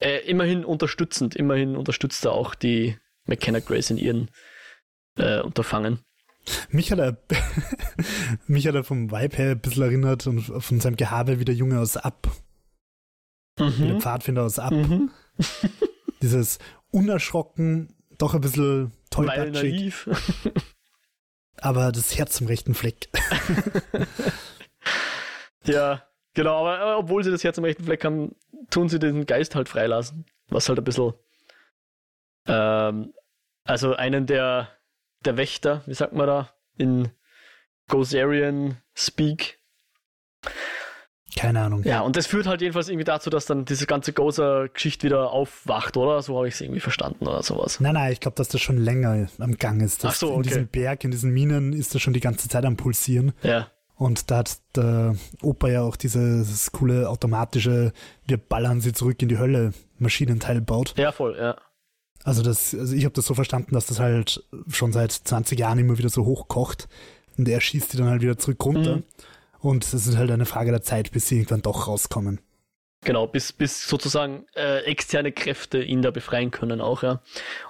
äh, immerhin unterstützend, immerhin unterstützt er auch die McKenna Grace in ihren äh, Unterfangen. Mich hat, er, mich hat er vom Vibe her ein bisschen erinnert und von seinem Gehabe wie der Junge aus Ab. Mhm. Wie der Pfadfinder aus Ab. Mhm. Dieses unerschrocken, doch ein bisschen tollpatschig. aber das Herz zum rechten Fleck. ja, genau, aber, obwohl sie das Herz am rechten Fleck haben, tun sie den Geist halt freilassen. Was halt ein bisschen. Ähm, also einen der, der Wächter, wie sagt man da, in Gozerian Speak. Keine Ahnung. Ja, und das führt halt jedenfalls irgendwie dazu, dass dann diese ganze Gozer-Geschichte wieder aufwacht, oder? So habe ich es irgendwie verstanden oder sowas. Nein, nein, ich glaube, dass das schon länger am Gang ist. Ach so, okay. In diesem Berg, in diesen Minen ist das schon die ganze Zeit am Pulsieren. Ja. Und da hat der Opa ja auch dieses coole automatische, wir ballern sie zurück in die Hölle Maschinenteil baut. Ja, voll, ja. Also, das, also ich habe das so verstanden, dass das halt schon seit 20 Jahren immer wieder so hochkocht und er schießt die dann halt wieder zurück runter. Mhm. Und es ist halt eine Frage der Zeit, bis sie irgendwann doch rauskommen. Genau, bis, bis sozusagen äh, externe Kräfte ihn da befreien können auch, ja.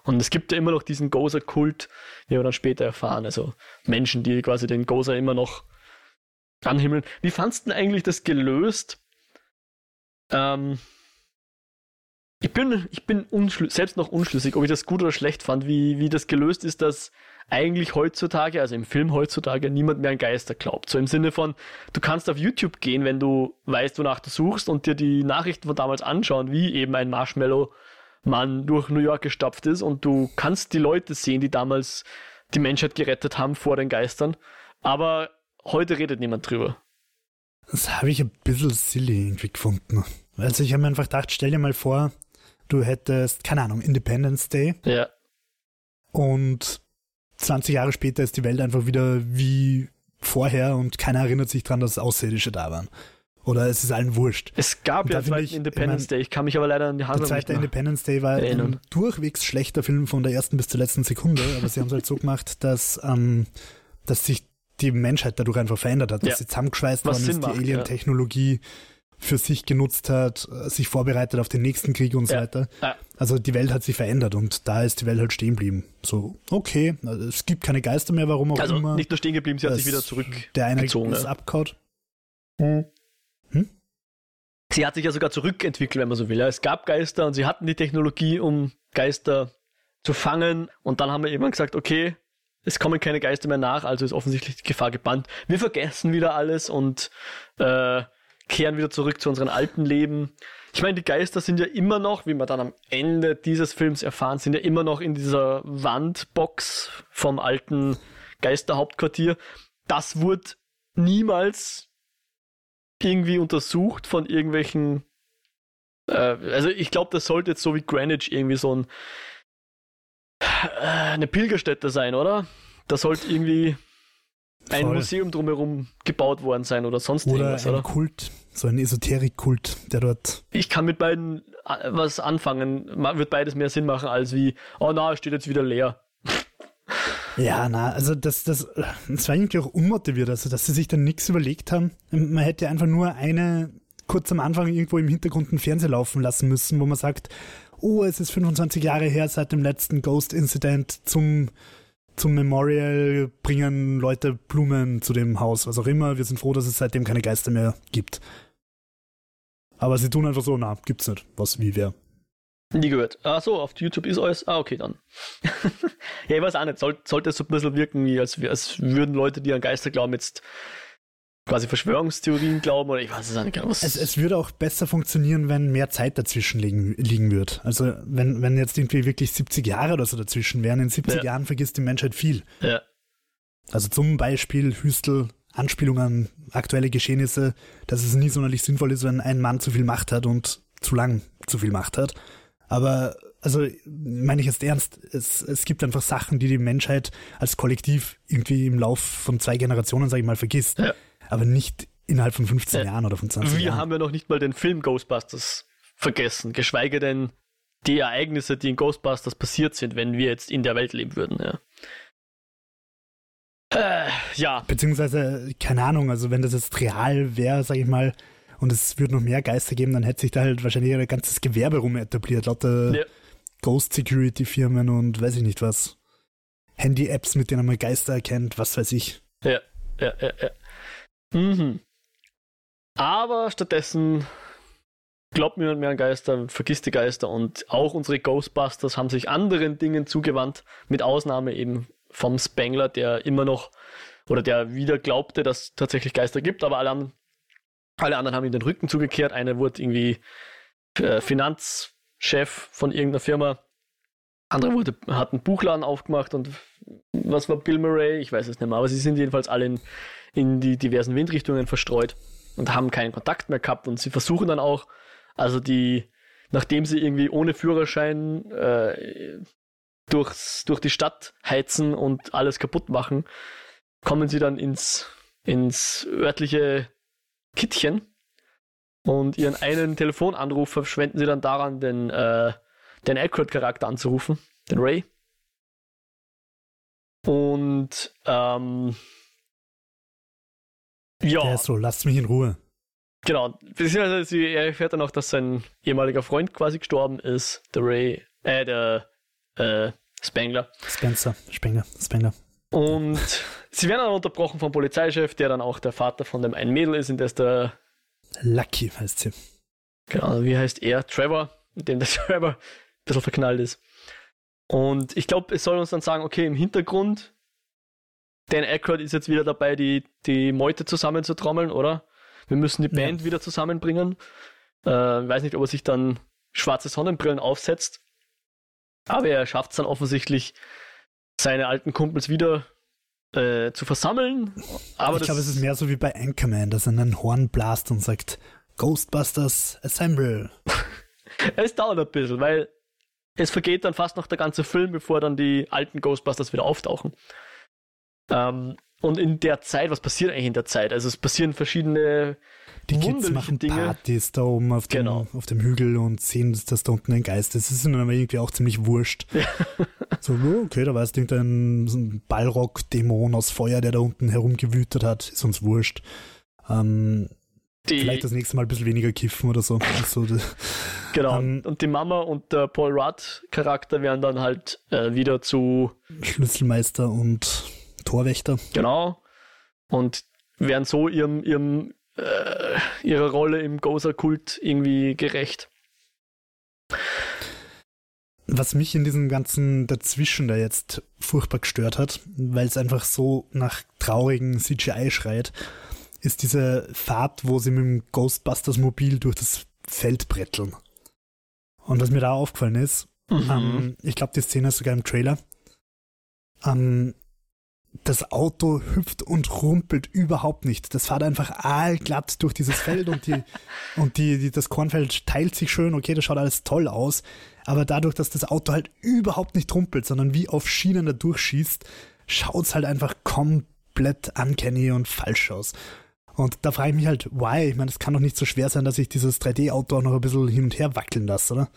Und es gibt ja immer noch diesen Gozer-Kult, wie wir dann später erfahren. Also Menschen, die quasi den Gozer immer noch anhimmeln. Wie fandst du denn eigentlich das gelöst? Ähm, ich bin, ich bin selbst noch unschlüssig, ob ich das gut oder schlecht fand, wie, wie das gelöst ist, dass eigentlich heutzutage, also im Film heutzutage, niemand mehr an Geister glaubt. So im Sinne von, du kannst auf YouTube gehen, wenn du weißt, wonach du suchst und dir die Nachrichten von damals anschauen, wie eben ein Marshmallow-Mann durch New York gestapft ist und du kannst die Leute sehen, die damals die Menschheit gerettet haben vor den Geistern. Aber heute redet niemand drüber. Das habe ich ein bisschen silly irgendwie gefunden. Also ich habe mir einfach gedacht, stell dir mal vor, du hättest, keine Ahnung, Independence Day. Ja. Und 20 Jahre später ist die Welt einfach wieder wie vorher und keiner erinnert sich daran, dass Außerirdische da waren. Oder es ist allen wurscht. Es gab ja zweiten ich, Independence ich mein, Day. Ich kann mich aber leider an die Handlung Der zweite Independence Day war erinnern. ein durchwegs schlechter Film von der ersten bis zur letzten Sekunde, aber sie haben es halt so gemacht, dass, ähm, dass sich die Menschheit dadurch einfach verändert hat, dass ja. sie zusammengeschweißt worden ist, die Alien-Technologie ja für sich genutzt hat, sich vorbereitet auf den nächsten Krieg und so ja. weiter. Ja. Also die Welt hat sich verändert und da ist die Welt halt stehen geblieben. So, okay, also es gibt keine Geister mehr, warum auch also immer. nicht nur stehen geblieben, sie hat sich wieder zurück. Der eine ist abgehauen. Hm. Hm? Sie hat sich ja sogar zurückentwickelt, wenn man so will. Es gab Geister und sie hatten die Technologie, um Geister zu fangen. Und dann haben wir irgendwann gesagt, okay, es kommen keine Geister mehr nach, also ist offensichtlich die Gefahr gebannt. Wir vergessen wieder alles und äh, kehren wieder zurück zu unserem alten Leben. Ich meine, die Geister sind ja immer noch, wie wir dann am Ende dieses Films erfahren, sind ja immer noch in dieser Wandbox vom alten Geisterhauptquartier. Das wurde niemals irgendwie untersucht von irgendwelchen. Äh, also ich glaube, das sollte jetzt so wie Greenwich irgendwie so ein äh, eine Pilgerstätte sein, oder? Das sollte irgendwie ein Voll. Museum drumherum gebaut worden sein oder sonst oder irgendwas. Ein oder ein Kult, so ein Esoterik-Kult, der dort. Ich kann mit beiden äh, was anfangen. Wird beides mehr Sinn machen als wie, oh na, steht jetzt wieder leer. Ja, na, also das, das, das war irgendwie auch unmotiviert, also dass sie sich dann nichts überlegt haben. Man hätte einfach nur eine, kurz am Anfang irgendwo im Hintergrund einen Fernseher laufen lassen müssen, wo man sagt, oh, es ist 25 Jahre her seit dem letzten Ghost-Incident zum zum Memorial bringen Leute Blumen zu dem Haus, was auch immer. Wir sind froh, dass es seitdem keine Geister mehr gibt. Aber sie tun einfach so, na, gibt's nicht. Was, wie, wer. Nie gehört. Ach so, auf YouTube ist alles. Ah, okay, dann. ja, ich weiß auch nicht. Soll, sollte es so ein bisschen wirken, wie als, als würden Leute, die an Geister glauben, jetzt quasi Verschwörungstheorien glauben oder ich weiß es nicht genau. Es, es würde auch besser funktionieren, wenn mehr Zeit dazwischen liegen, liegen würde. Also wenn, wenn jetzt irgendwie wirklich 70 Jahre oder so dazwischen wären, in 70 ja. Jahren vergisst die Menschheit viel. Ja. Also zum Beispiel Hüstel, Anspielung an aktuelle Geschehnisse, dass es nie sonderlich sinnvoll ist, wenn ein Mann zu viel Macht hat und zu lang zu viel Macht hat. Aber also meine ich jetzt ernst, es, es gibt einfach Sachen, die die Menschheit als Kollektiv irgendwie im Lauf von zwei Generationen, sage ich mal, vergisst. Ja aber nicht innerhalb von 15 äh, Jahren oder von 20 wir Jahren. Wir haben ja noch nicht mal den Film Ghostbusters vergessen, geschweige denn die Ereignisse, die in Ghostbusters passiert sind, wenn wir jetzt in der Welt leben würden. Ja. Äh, ja. Beziehungsweise, keine Ahnung, also wenn das jetzt real wäre, sag ich mal, und es würde noch mehr Geister geben, dann hätte sich da halt wahrscheinlich ein ganzes Gewerbe rum etabliert, lauter ja. Ghost Security Firmen und weiß ich nicht was. Handy-Apps, mit denen man Geister erkennt, was weiß ich. Ja, ja, ja, ja. Mhm. Aber stattdessen glaubt niemand mehr an Geister, vergisst die Geister und auch unsere Ghostbusters haben sich anderen Dingen zugewandt, mit Ausnahme eben vom Spengler, der immer noch oder der wieder glaubte, dass es tatsächlich Geister gibt, aber alle, anderen, alle anderen haben ihm den Rücken zugekehrt. Einer wurde irgendwie äh, Finanzchef von irgendeiner Firma, andere wurde, hat einen Buchladen aufgemacht und was war Bill Murray? Ich weiß es nicht mehr, aber sie sind jedenfalls alle in, in die diversen Windrichtungen verstreut und haben keinen Kontakt mehr gehabt und sie versuchen dann auch, also die, nachdem sie irgendwie ohne Führerschein äh, durchs, durch die Stadt heizen und alles kaputt machen, kommen sie dann ins, ins örtliche Kittchen und ihren einen Telefonanruf verschwenden sie dann daran, den, äh, den Aykroyd-Charakter anzurufen, den Ray. Und ähm, ja. Der ist so, lasst mich in Ruhe. Genau, beziehungsweise er erfährt dann auch, dass sein ehemaliger Freund quasi gestorben ist, der Ray, äh, der äh, Spengler. Spencer, Spengler, Spengler. Und sie werden dann unterbrochen vom Polizeichef, der dann auch der Vater von dem einen Mädel ist, in das der Lucky heißt sie. Genau, wie heißt er? Trevor, in dem der Trevor ein bisschen verknallt ist. Und ich glaube, es soll uns dann sagen, okay, im Hintergrund, Dan Aykroyd ist jetzt wieder dabei, die, die Meute zusammenzutrommeln, oder? Wir müssen die Band ja. wieder zusammenbringen. Äh, ich weiß nicht, ob er sich dann schwarze Sonnenbrillen aufsetzt. Aber er schafft es dann offensichtlich, seine alten Kumpels wieder äh, zu versammeln. Aber ich glaube, es ist mehr so wie bei Anchorman, dass er einen Horn blast und sagt, Ghostbusters Assemble. es dauert ein bisschen, weil es vergeht dann fast noch der ganze Film, bevor dann die alten Ghostbusters wieder auftauchen. Ähm, und in der Zeit, was passiert eigentlich in der Zeit? Also es passieren verschiedene die Kids machen Dinge. Partys da oben auf dem, genau. auf dem Hügel und sehen, dass da unten ein Geist ist. Das ist ihnen aber irgendwie auch ziemlich wurscht. Ja. so, oh, okay, da war es irgendein so Ballrock-Dämon aus Feuer, der da unten herumgewütet hat. Ist uns wurscht. Ähm, die, vielleicht das nächste Mal ein bisschen weniger kiffen oder so. also, genau. Ähm, und die Mama und der Paul Rudd-Charakter werden dann halt äh, wieder zu Schlüsselmeister und Torwächter. Genau. Und werden so ihrem, ihrem, äh, ihrer Rolle im Gozer-Kult irgendwie gerecht. Was mich in diesem ganzen Dazwischen da jetzt furchtbar gestört hat, weil es einfach so nach traurigen CGI schreit, ist diese Fahrt, wo sie mit dem Ghostbusters Mobil durch das Feld bretteln. Und was mir da aufgefallen ist, mhm. ähm, ich glaube, die Szene ist sogar im Trailer, ähm, das Auto hüpft und rumpelt überhaupt nicht. Das fährt einfach aalglatt durch dieses Feld und die, und die, die, das Kornfeld teilt sich schön. Okay, das schaut alles toll aus. Aber dadurch, dass das Auto halt überhaupt nicht rumpelt, sondern wie auf Schienen da durchschießt, schaut's halt einfach komplett uncanny und falsch aus. Und da frage ich mich halt, why? Ich meine, es kann doch nicht so schwer sein, dass ich dieses 3D-Auto auch noch ein bisschen hin und her wackeln lasse, oder?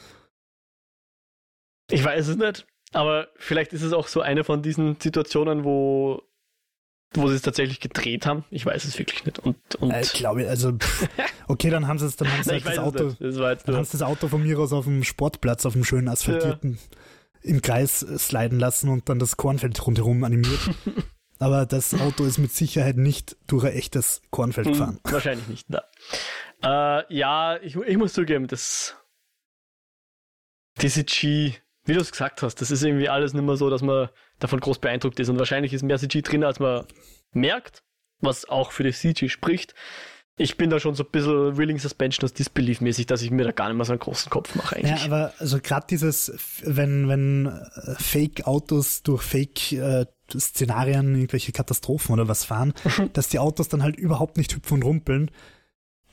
Ich weiß es nicht. Aber vielleicht ist es auch so eine von diesen Situationen, wo, wo sie es tatsächlich gedreht haben. Ich weiß es wirklich nicht. Und, und äh, ich glaube, also, okay, dann haben sie es, dann haben sie halt das Auto, das dann haben sie das Auto von mir aus auf dem Sportplatz, auf dem schönen asphaltierten, ja. im Kreis sliden lassen und dann das Kornfeld rundherum animiert. Aber das Auto ist mit Sicherheit nicht durch ein echtes Kornfeld hm, gefahren. Hm, wahrscheinlich nicht, da. Äh, ja, ich, ich muss zugeben, das diese G wie du es gesagt hast, das ist irgendwie alles nicht mehr so, dass man davon groß beeindruckt ist. Und wahrscheinlich ist mehr CG drin, als man merkt, was auch für die CG spricht. Ich bin da schon so ein bisschen Willing Suspension aus Disbelief mäßig, dass ich mir da gar nicht mehr so einen großen Kopf mache eigentlich. Ja, aber also gerade dieses, wenn, wenn äh, Fake-Autos durch Fake-Szenarien äh, irgendwelche Katastrophen oder was fahren, dass die Autos dann halt überhaupt nicht hüpfen und rumpeln,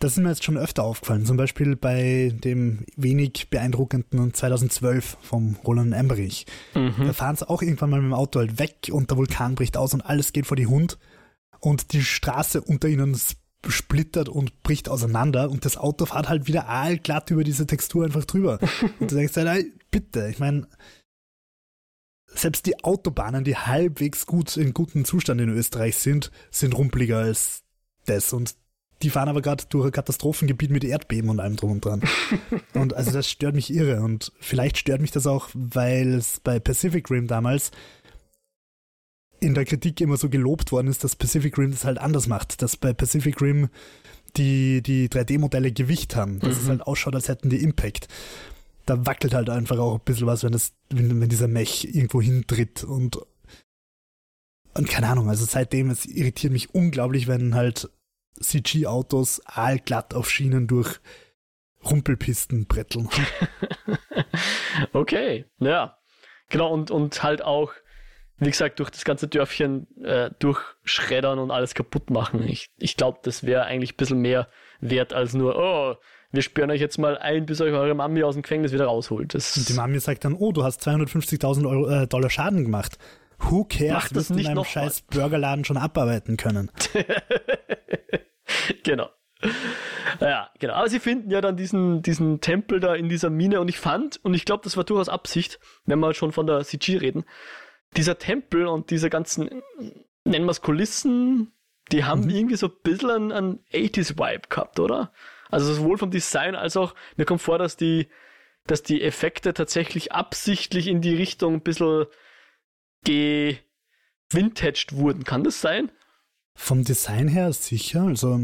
das ist mir jetzt schon öfter aufgefallen. Zum Beispiel bei dem wenig beeindruckenden 2012 vom Roland Emmerich. Mhm. Da fahren sie auch irgendwann mal mit dem Auto halt weg und der Vulkan bricht aus und alles geht vor die Hund. Und die Straße unter ihnen splittert und bricht auseinander und das Auto fährt halt wieder aalglatt über diese Textur einfach drüber. und du denkst halt, bitte, ich meine, selbst die Autobahnen, die halbwegs gut in gutem Zustand in Österreich sind, sind rumpeliger als das. Und die fahren aber gerade durch ein Katastrophengebiet mit Erdbeben und allem drum und dran. und also das stört mich irre. Und vielleicht stört mich das auch, weil es bei Pacific Rim damals in der Kritik immer so gelobt worden ist, dass Pacific Rim das halt anders macht. Dass bei Pacific Rim die, die 3D-Modelle Gewicht haben. Dass mhm. es halt ausschaut, als hätten die Impact. Da wackelt halt einfach auch ein bisschen was, wenn, das, wenn, wenn dieser Mech irgendwo hintritt und und keine Ahnung, also seitdem, es irritiert mich unglaublich, wenn halt CG-Autos aalglatt auf Schienen durch Rumpelpisten bretteln. okay, ja. Genau, und, und halt auch, wie gesagt, durch das ganze Dörfchen äh, durchschreddern und alles kaputt machen. Ich, ich glaube, das wäre eigentlich ein bisschen mehr wert als nur, oh, wir sperren euch jetzt mal ein, bis euch eure Mami aus dem Gefängnis wieder rausholt. Das und die Mami sagt dann, oh, du hast 250.000 äh, Dollar Schaden gemacht. Who cares, Mach das nicht in einem scheiß. Burgerladen schon abarbeiten können. genau. Ja, genau. Aber sie finden ja dann diesen, diesen Tempel da in dieser Mine und ich fand, und ich glaube, das war durchaus Absicht, wenn wir schon von der CG reden, dieser Tempel und diese ganzen, nennen wir es Kulissen, die haben mhm. irgendwie so ein bisschen einen, einen 80s-Vibe gehabt, oder? Also sowohl vom Design als auch, mir kommt vor, dass die, dass die Effekte tatsächlich absichtlich in die Richtung ein bisschen gewintaged wurden. Kann das sein? Vom Design her sicher. Also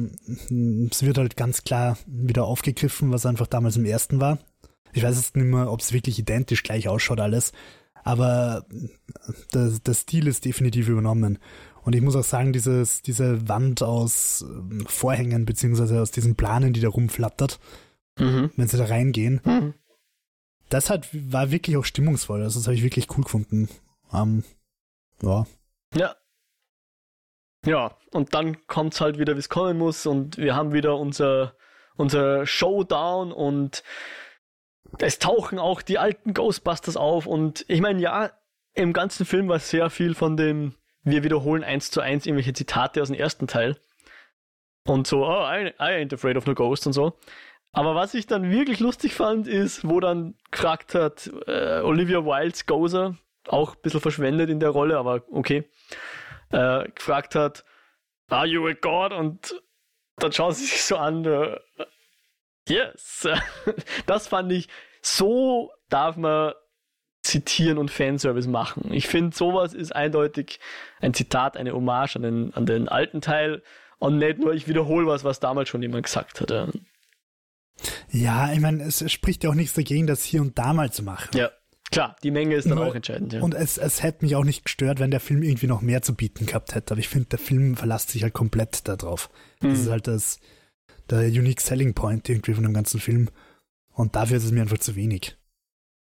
es wird halt ganz klar wieder aufgegriffen, was einfach damals im ersten war. Ich weiß jetzt nicht mehr, ob es wirklich identisch gleich ausschaut alles, aber der, der Stil ist definitiv übernommen. Und ich muss auch sagen, dieses, diese Wand aus ähm, Vorhängen beziehungsweise aus diesen Planen, die da rumflattert, mhm. wenn sie da reingehen, mhm. das hat, war wirklich auch stimmungsvoll. Also das habe ich wirklich cool gefunden. Ähm, ja. Ja. Ja, und dann kommt es halt wieder, wie es kommen muss, und wir haben wieder unser, unser Showdown und es tauchen auch die alten Ghostbusters auf. Und ich meine, ja, im ganzen Film war sehr viel von dem, wir wiederholen eins zu eins irgendwelche Zitate aus dem ersten Teil. Und so, oh, I, I ain't afraid of no ghost und so. Aber was ich dann wirklich lustig fand, ist, wo dann gefragt hat, äh, Olivia Wildes Gozer, auch ein bisschen verschwendet in der Rolle, aber okay, äh, gefragt hat, Are you a God? Und dann schauen sie sich so an, äh, yes. Das fand ich, so darf man zitieren und Fanservice machen. Ich finde, sowas ist eindeutig ein Zitat, eine Hommage an den, an den alten Teil und nicht nur, ich wiederhole was, was damals schon jemand gesagt hat. Ja, ich meine, es spricht ja auch nichts dagegen, das hier und da mal zu machen. Ja. Klar, die Menge ist dann Nur, auch entscheidend. Ja. Und es, es hätte mich auch nicht gestört, wenn der Film irgendwie noch mehr zu bieten gehabt hätte. Aber ich finde, der Film verlässt sich halt komplett darauf. Mhm. Das ist halt das, der Unique Selling Point irgendwie von dem ganzen Film. Und dafür ist es mir einfach zu wenig.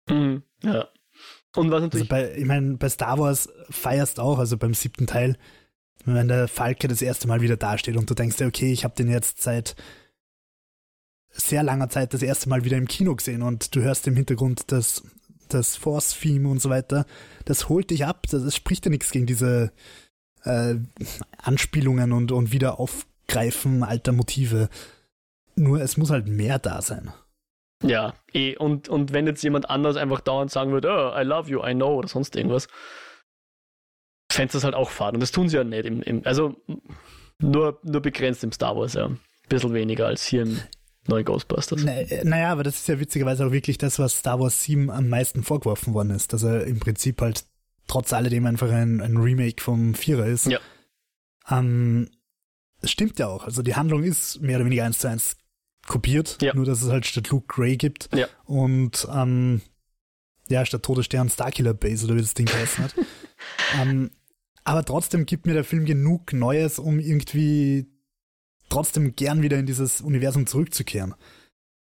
Mhm. Ja. Und was natürlich. Also bei, ich meine, bei Star Wars feierst auch, also beim siebten Teil, wenn der Falke das erste Mal wieder dasteht und du denkst okay, ich habe den jetzt seit sehr langer Zeit das erste Mal wieder im Kino gesehen und du hörst im Hintergrund das das Force-Theme und so weiter, das holt dich ab. Das, das spricht ja nichts gegen diese äh, Anspielungen und, und wieder aufgreifen alter Motive. Nur es muss halt mehr da sein. Ja, eh. Und, und wenn jetzt jemand anders einfach dauernd sagen würde, oh, I love you, I know oder sonst irgendwas, fände das halt auch fad. Und das tun sie ja nicht. Im, im, also nur, nur begrenzt im Star Wars, ja. Ein bisschen weniger als hier im neue Ghostbusters. naja, aber das ist ja witzigerweise auch wirklich das, was Star Wars 7 am meisten vorgeworfen worden ist, dass er im Prinzip halt trotz alledem einfach ein, ein Remake vom Vierer ist. Ja. Ähm, stimmt ja auch. Also die Handlung ist mehr oder weniger eins zu eins kopiert, ja. nur dass es halt statt Luke Grey gibt ja. und ähm, ja, statt Todesstern Starkiller Base oder wie das Ding geheißen hat. ähm, aber trotzdem gibt mir der Film genug Neues, um irgendwie trotzdem gern wieder in dieses Universum zurückzukehren.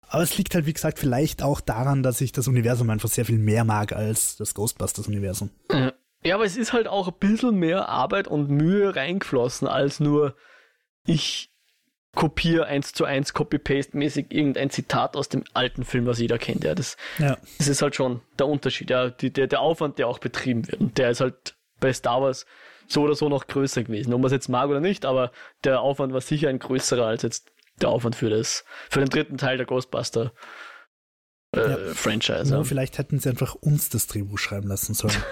Aber es liegt halt, wie gesagt, vielleicht auch daran, dass ich das Universum einfach sehr viel mehr mag als das Ghostbusters-Universum. Ja, aber es ist halt auch ein bisschen mehr Arbeit und Mühe reingeflossen, als nur ich kopiere eins zu eins Copy-Paste-mäßig irgendein Zitat aus dem alten Film, was jeder kennt. Ja, das, ja. das ist halt schon der Unterschied. Ja, die, der, der Aufwand, der auch betrieben wird. Und der ist halt bei Star Wars so oder so noch größer gewesen. Ob man es jetzt mag oder nicht, aber der Aufwand war sicher ein größerer als jetzt der Aufwand für das, für den dritten Teil der Ghostbuster äh, ja. Franchise. Ja. Vielleicht hätten sie einfach uns das Drehbuch schreiben lassen sollen.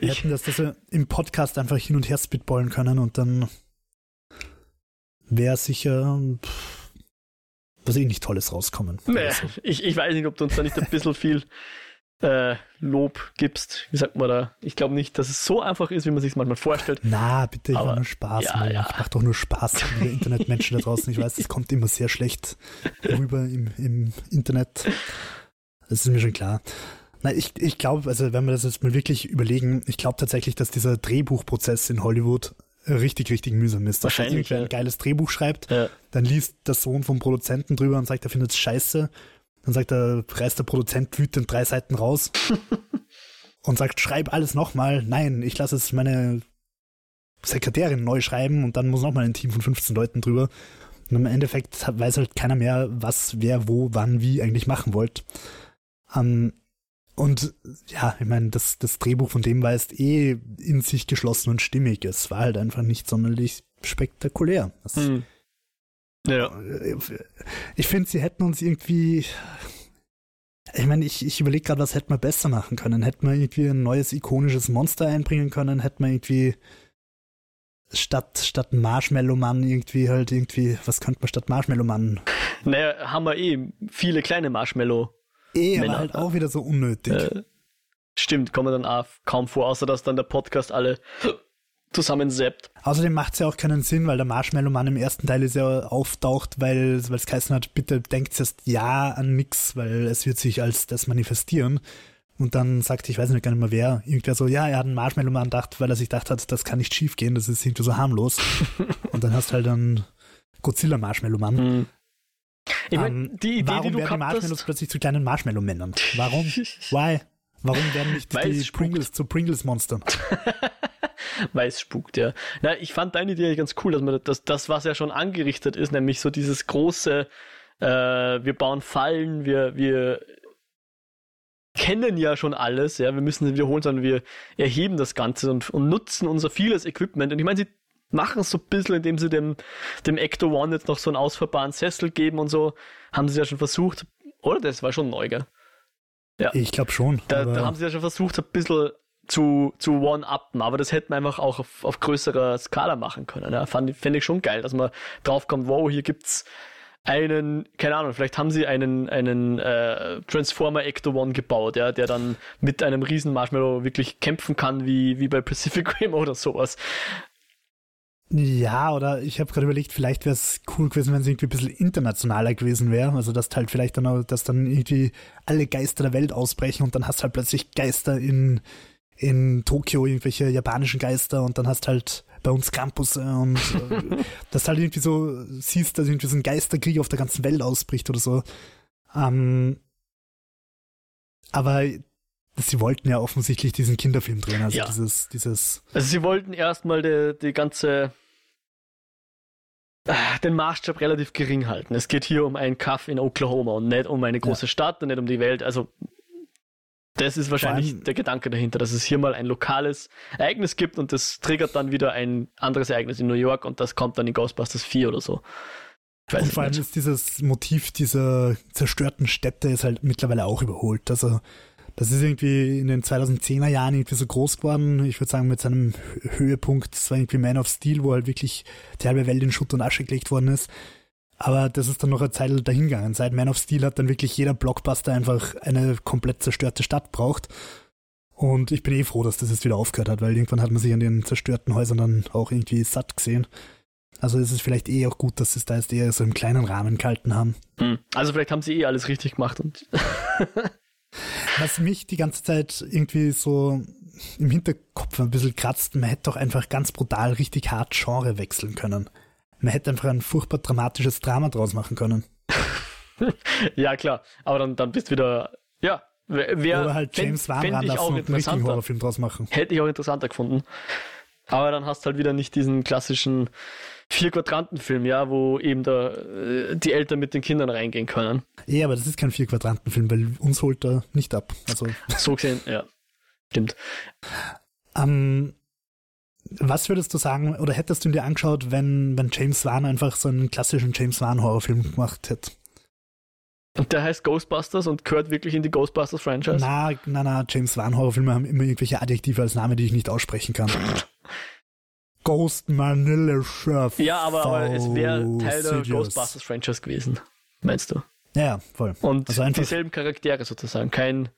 Wir hätten das, dass wir im Podcast einfach hin und her spitballen können und dann wäre sicher pff, was eh nicht Tolles rauskommen. Nee, Also, ich, ich weiß nicht, ob du uns da nicht ein bisschen viel äh, Lob gibst. Wie sagt man da? Ich glaube nicht, dass es so einfach ist, wie man sich manchmal vorstellt. Na, bitte, ich Aber- mache nur Spaß. ja, ja. Ich mache doch nur Spaß. liebe Internetmenschen da draußen. Ich weiß, das kommt immer sehr schlecht rüber im, im Internet. Das ist mir schon klar. Nein, ich, ich glaube, also wenn wir das jetzt mal wirklich überlegen, ich glaube tatsächlich, dass dieser Drehbuchprozess in Hollywood richtig, richtig mühsam ist. Dass da Wahrscheinlich, irgendwer ja. ein geiles Drehbuch schreibt, Ja. dann liest der Sohn vom Produzenten drüber und sagt, er findet es scheiße. Dann sagt er, reißt der Produzent wütend drei Seiten raus und sagt, schreib alles nochmal. Nein, ich lasse es meine Sekretärin neu schreiben und dann muss nochmal ein Team von 15 Leuten drüber. Und im Endeffekt weiß halt keiner mehr, was, wer, wo, wann, wie eigentlich machen wollt. Ähm, und ja, ich meine, das, das Drehbuch von dem war jetzt eh in sich geschlossen und stimmig. Es war halt einfach nicht sonderlich spektakulär. Das, Hm. Ja. ich finde, sie hätten uns irgendwie. Ich meine, ich, ich überlege gerade, was hätten wir besser machen können. Hätten wir irgendwie ein neues ikonisches Monster einbringen können? Hätten wir irgendwie statt, statt Marshmallow Mann irgendwie halt irgendwie, was könnte man statt Marshmallow Mann? Naja, haben wir eh viele kleine Marshmallow. Eh, aber halt auch wieder so unnötig. Äh, stimmt, kommen dann auch kaum vor, außer dass dann der Podcast alle zusammenseppt. Außerdem macht es ja auch keinen Sinn, weil der Marshmallow Mann im ersten Teil ist ja auftaucht, weil es geheißen hat, bitte denkt erst ja an nix, weil es wird sich als das manifestieren. Und dann sagte, ich weiß nicht gar nicht mehr wer, irgendwer so, ja, er hat einen Marshmallow Mann gedacht, weil er sich gedacht hat, das kann nicht schief gehen, das ist irgendwie so harmlos. Und dann hast du halt einen Godzilla Marshmallow Mann. Hm. Ich mein, Ähm, die Idee, warum die du werden die Marshmallows hast, plötzlich zu kleinen Marshmallow-Männern? Warum? Why? Warum werden nicht Weil die. Pringles zu Pringles-Monstern? weil es spukt, ja. Na, ich fand deine Idee ganz cool, dass man das, das, was ja schon angerichtet ist, nämlich so dieses große, äh, wir bauen Fallen, wir, wir kennen ja schon alles, ja, wir müssen es wiederholen, sondern wir erheben das Ganze und, und nutzen unser vieles Equipment. Und ich meine, sie machen es so ein bisschen, indem sie dem, dem Ecto One jetzt noch so einen ausfahrbaren Sessel geben und so, haben sie ja schon versucht, oder? Das war schon neu, gell? Ich glaube schon. Da, da haben sie ja schon versucht, ein bisschen zu, zu one-uppen, aber das hätten wir einfach auch auf, auf größerer Skala machen können. Ja. Fände ich schon geil, dass man draufkommt, wow, hier gibt's einen, keine Ahnung, vielleicht haben sie einen, einen äh, Transformer Ecto One gebaut, ja, der dann mit einem riesen Marshmallow wirklich kämpfen kann, wie, wie bei Pacific Rim oder sowas. Ja, oder ich habe gerade überlegt, vielleicht wäre es cool gewesen, wenn es irgendwie ein bisschen internationaler gewesen wäre. Also dass halt vielleicht dann dass dann irgendwie alle Geister der Welt ausbrechen und dann hast halt plötzlich Geister in, in Tokio, irgendwelche japanischen Geister und dann hast halt bei uns Campus und äh, dass halt irgendwie so siehst, dass irgendwie so ein Geisterkrieg auf der ganzen Welt ausbricht oder so. Ähm, aber sie wollten ja offensichtlich diesen Kinderfilm drehen, also Ja. dieses, dieses Also sie wollten erstmal die, die ganze ah, den Maßstab relativ gering halten. Es geht hier um einen Kaff in Oklahoma und nicht um eine große Stadt und nicht um die Welt. Also das ist wahrscheinlich allem- der Gedanke dahinter, dass es hier mal ein lokales Ereignis gibt und das triggert dann wieder ein anderes Ereignis in New York und das kommt dann in Ghostbusters 4 oder so. Und vor allem ist dieses Motiv dieser zerstörten Städte ist halt mittlerweile auch überholt. Also das ist irgendwie in den 2010er Jahren irgendwie so groß geworden. Ich würde sagen, mit seinem Hö- Höhepunkt, das war irgendwie Man of Steel, wo halt wirklich die halbe Welt in Schutt und Asche gelegt worden ist. Aber das ist dann noch eine Zeit dahingegangen. Seit Man of Steel hat dann wirklich jeder Blockbuster einfach eine komplett zerstörte Stadt braucht. Und ich bin eh froh, dass das jetzt wieder aufgehört hat, weil irgendwann hat man sich an den zerstörten Häusern dann auch irgendwie satt gesehen. Also es ist vielleicht eh auch gut, dass sie es da jetzt eher so im kleinen Rahmen gehalten haben. Hm. Also vielleicht haben sie eh alles richtig gemacht und Was mich die ganze Zeit irgendwie so im Hinterkopf ein bisschen kratzt, man hätte doch einfach ganz brutal richtig hart Genre wechseln können. Man hätte einfach ein furchtbar dramatisches Drama draus machen können. ja klar, aber dann, dann bist du wieder, ja, wer, Oder halt James Wan ranlassen auch und einen richtigen. Horrorfilm draus machen. Hätte ich auch interessanter gefunden. Aber dann hast du halt wieder nicht diesen klassischen Vier-Quadranten-Film, ja, wo eben da äh, die Eltern mit den Kindern reingehen können. Ja, aber das ist kein Vier-Quadranten-Film, weil uns holt er nicht ab. Also, So gesehen, ja. Stimmt. ähm, was würdest du sagen, oder hättest du ihn dir angeschaut, wenn, wenn James Wan einfach so einen klassischen James Wan-Horrorfilm gemacht hätte? Und der heißt Ghostbusters und gehört wirklich in die Ghostbusters-Franchise? Na, na, na, James Wan-Horrorfilme haben immer irgendwelche Adjektive als Name, die ich nicht aussprechen kann. Ghost Manila Chef. Ja, aber, aber es wäre Teil der Ghostbusters-Franchise gewesen, meinst du? Ja, voll. Und also einfach, dieselben Charaktere sozusagen, kein...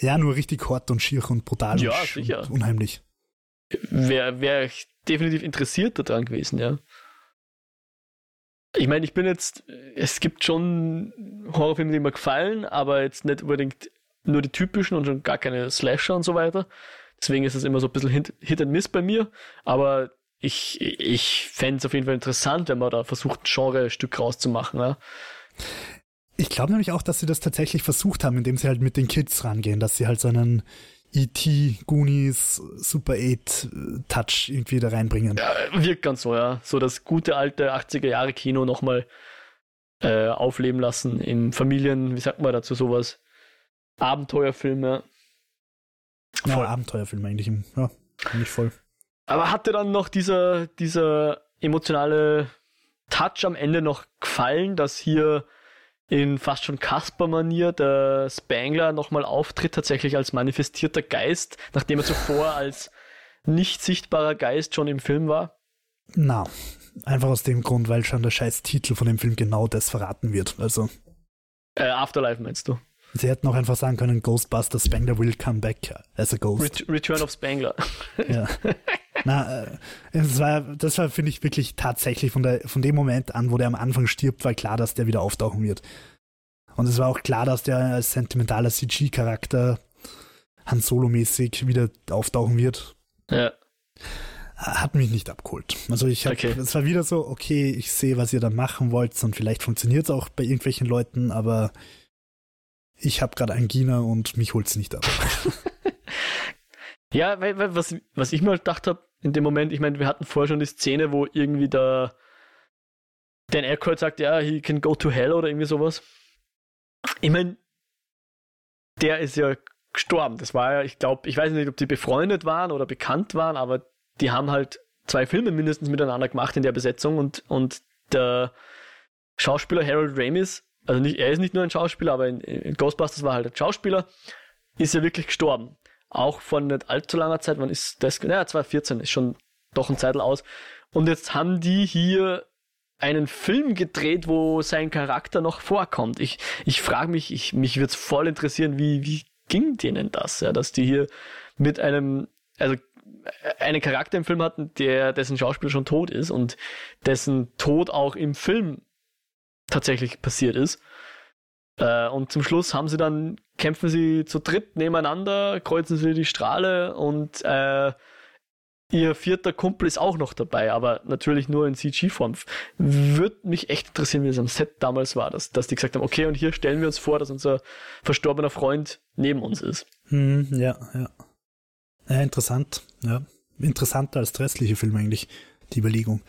Ja, nur richtig hart und schier und brutal ja, und, sicher. und unheimlich. Wäre wär ich definitiv interessiert daran gewesen, ja. Ich meine, ich bin jetzt, es gibt schon Horrorfilme, die mir gefallen, aber jetzt nicht unbedingt nur die typischen und schon gar keine Slasher und so weiter. Deswegen ist es immer so ein bisschen Hit, and Miss bei mir. Aber ich, ich fände es auf jeden Fall interessant, wenn man da versucht, ein Genre-Stück rauszumachen. Ja. Ich glaube nämlich auch, dass sie das tatsächlich versucht haben, indem sie halt mit den Kids rangehen, dass sie halt so einen E.T., Goonies, Super 8 Touch irgendwie da reinbringen. Ja, wirkt ganz so, ja. So das gute alte 80er Jahre Kino nochmal äh, aufleben lassen in Familien, wie sagt man dazu sowas? Abenteuerfilme. Ja, Abenteuerfilme eigentlich, ja, nicht voll. Aber hatte dann noch dieser, dieser emotionale Touch am Ende noch gefallen, dass hier in fast schon Kasper-Manier der Spangler nochmal auftritt, tatsächlich als manifestierter Geist, nachdem er zuvor als nicht sichtbarer Geist schon im Film war? Na, einfach aus dem Grund, weil schon der scheiß Titel von dem Film genau das verraten wird. Also. Äh, Afterlife meinst du? Sie hätten auch einfach sagen können, Ghostbusters Spangler will come back as a ghost. Ret Return of Spangler. ja. Na, äh, das war, das war, finde ich, wirklich tatsächlich von, der, von dem Moment an, wo der am Anfang stirbt, war klar, dass der wieder auftauchen wird. Und es war auch klar, dass der als sentimentaler CG-Charakter Han Solo-mäßig wieder auftauchen wird. Ja. Hat mich nicht abgeholt. Also ich habe, okay. es war wieder so, okay, ich sehe, was ihr da machen wollt und vielleicht funktioniert es auch bei irgendwelchen Leuten, aber ich habe gerade Angina und mich holt es nicht ab. ja, weil, weil, was, was ich mal gedacht habe, in dem Moment, ich meine, wir hatten vorher schon die Szene, wo irgendwie da Dan Aykroyd sagt, ja, he can go to hell oder irgendwie sowas. Ich meine, der ist ja gestorben. Das war ja, ich glaube, ich weiß nicht, ob die befreundet waren oder bekannt waren, aber die haben halt zwei Filme mindestens miteinander gemacht in der Besetzung und, und der Schauspieler Harold Ramis, also nicht, er ist nicht nur ein Schauspieler, aber in, in Ghostbusters war halt ein Schauspieler, ist ja wirklich gestorben auch von nicht allzu langer Zeit, wann ist das? Naja, 2014 ist schon doch ein Zeitl aus. Und jetzt haben die hier einen Film gedreht, wo sein Charakter noch vorkommt. Ich, ich frage mich, ich, mich würde es voll interessieren, wie, wie ging denen das, ja, dass die hier mit einem, also einen Charakter im Film hatten, der, dessen Schauspieler schon tot ist und dessen Tod auch im Film tatsächlich passiert ist. Äh, und zum Schluss haben sie dann, kämpfen sie zu dritt nebeneinander, kreuzen sie die Strahle und äh, ihr vierter Kumpel ist auch noch dabei, aber natürlich nur in CG-Form. Würde mich echt interessieren, wie es am Set damals war, dass, dass die gesagt haben, okay, und hier stellen wir uns vor, dass unser verstorbener Freund neben uns ist. Hm, ja, ja. Ja, interessant, ja. Interessanter als der restliche Film eigentlich, die Überlegung.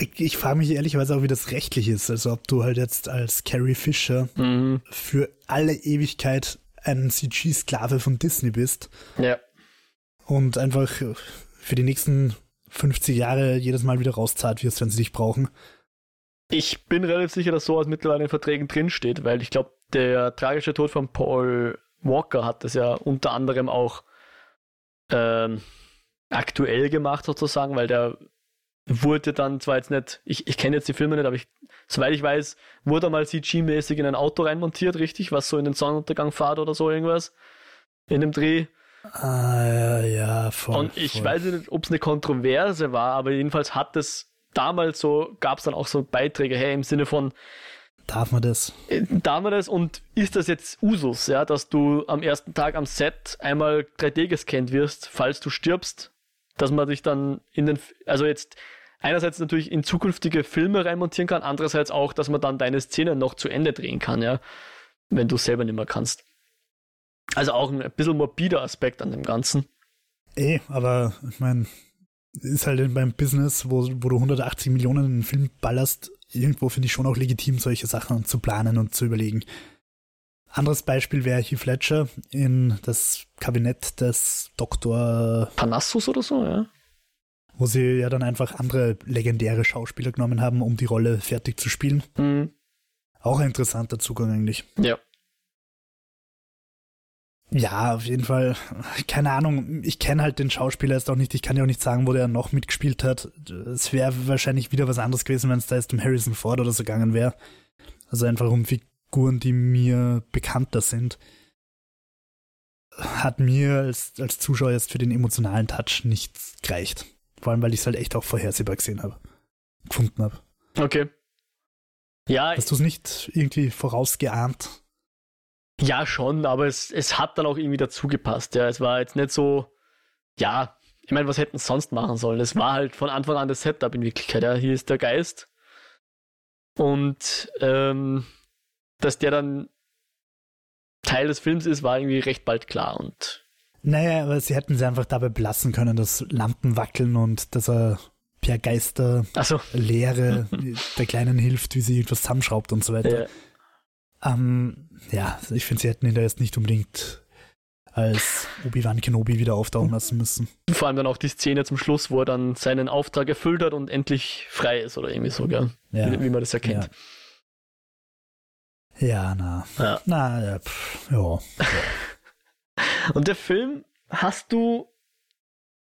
Ich, ich frage mich ehrlicherweise auch, wie das rechtlich ist. Also ob du halt jetzt als Carrie Fisher mhm. für alle Ewigkeit ein CG-Sklave von Disney bist. Ja. Und einfach für die nächsten 50 Jahre jedes Mal wieder rauszahlt wirst, wenn sie dich brauchen. Ich bin relativ sicher, dass sowas mittlerweile in den Verträgen drinsteht, weil ich glaube, der tragische Tod von Paul Walker hat das ja unter anderem auch ähm, aktuell gemacht sozusagen, weil der wurde dann zwar jetzt nicht, ich, ich kenne jetzt die Filme nicht, aber ich, soweit ich weiß, wurde mal CG-mäßig in ein Auto reinmontiert, richtig, was so in den Sonnenuntergang fährt oder so irgendwas. In dem Dreh. Ah, ja, ja, voll. Und ich voll. weiß nicht, ob es eine Kontroverse war, aber jedenfalls hat es damals so, gab es dann auch so Beiträge, hey, im Sinne von, Darf man das? Äh, darf man das und ist das jetzt Usus, ja, dass du am ersten Tag am Set einmal 3D gescannt wirst, falls du stirbst, dass man dich dann in den, also jetzt einerseits natürlich in zukünftige Filme reinmontieren kann, andererseits auch, dass man dann deine Szene noch zu Ende drehen kann, ja, wenn du selber nicht mehr kannst. Also auch ein bisschen morbider Aspekt an dem Ganzen. Eh, aber ich meine, ist halt beim Business, wo, wo du 180 Millionen in einen Film ballerst, irgendwo finde ich schon auch legitim, solche Sachen zu planen und zu überlegen. Anderes Beispiel wäre Heath Ledger in das Kabinett des Dr. Panassus oder so, ja. Wo sie ja dann einfach andere legendäre Schauspieler genommen haben, um die Rolle fertig zu spielen. Mhm. Auch ein interessanter Zugang eigentlich. Ja. Ja, auf jeden Fall. Keine Ahnung, ich kenne halt den Schauspieler jetzt auch nicht. Ich kann ja auch nicht sagen, wo der noch mitgespielt hat. Es wäre wahrscheinlich wieder was anderes gewesen, wenn es da jetzt um Harrison Ford oder so gegangen wäre. Also einfach um Figuren, die mir bekannter sind. Hat mir als, als Zuschauer jetzt für den emotionalen Touch nichts gereicht. Vor allem, weil ich es halt echt auch vorhersehbar gesehen habe. Gefunden habe. Okay. Ja. Hast du es nicht irgendwie vorausgeahnt? Ja, schon, aber es, es hat dann auch irgendwie dazu gepasst. Ja, es war jetzt nicht so, ja, ich meine, was hätten sie sonst machen sollen? Es war halt von Anfang an das Setup in Wirklichkeit. Ja, hier ist der Geist. Und ähm, dass der dann Teil des Films ist, war irgendwie recht bald klar. Und naja, aber sie hätten sie einfach dabei belassen können, dass Lampen wackeln und dass er per Geister so. Lehre der Kleinen hilft, wie sie irgendwas zusammenschraubt und so weiter. Ja. Ähm, ja, ich finde, sie hätten ihn da jetzt nicht unbedingt als Obi-Wan Kenobi wieder auftauchen lassen müssen. Vor allem dann auch die Szene zum Schluss, wo er dann seinen Auftrag erfüllt hat und endlich frei ist oder irgendwie so, gell? Ja. Wie, wie man das erkennt. Ja, ja na. Ja. Na, ja, pff, ja. und der Film hast du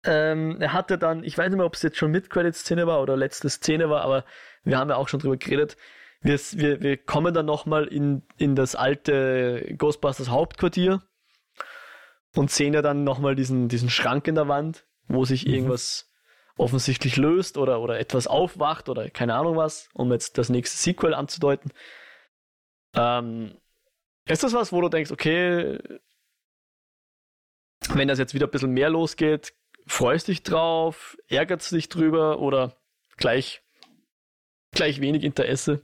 ähm, er hatte dann, ich weiß nicht mehr, ob es jetzt schon mit Credit-Szene war oder letzte Szene war, aber wir haben ja auch schon drüber geredet wir, wir, wir kommen dann nochmal in, in das alte Ghostbusters Hauptquartier und sehen ja dann nochmal diesen, diesen Schrank in der Wand, wo sich mhm. irgendwas offensichtlich löst oder, oder etwas aufwacht oder keine Ahnung was, um jetzt das nächste Sequel anzudeuten. Ähm, ist das was, wo du denkst, okay, wenn das jetzt wieder ein bisschen mehr losgeht, freust dich drauf, ärgert dich drüber oder gleich, gleich wenig Interesse?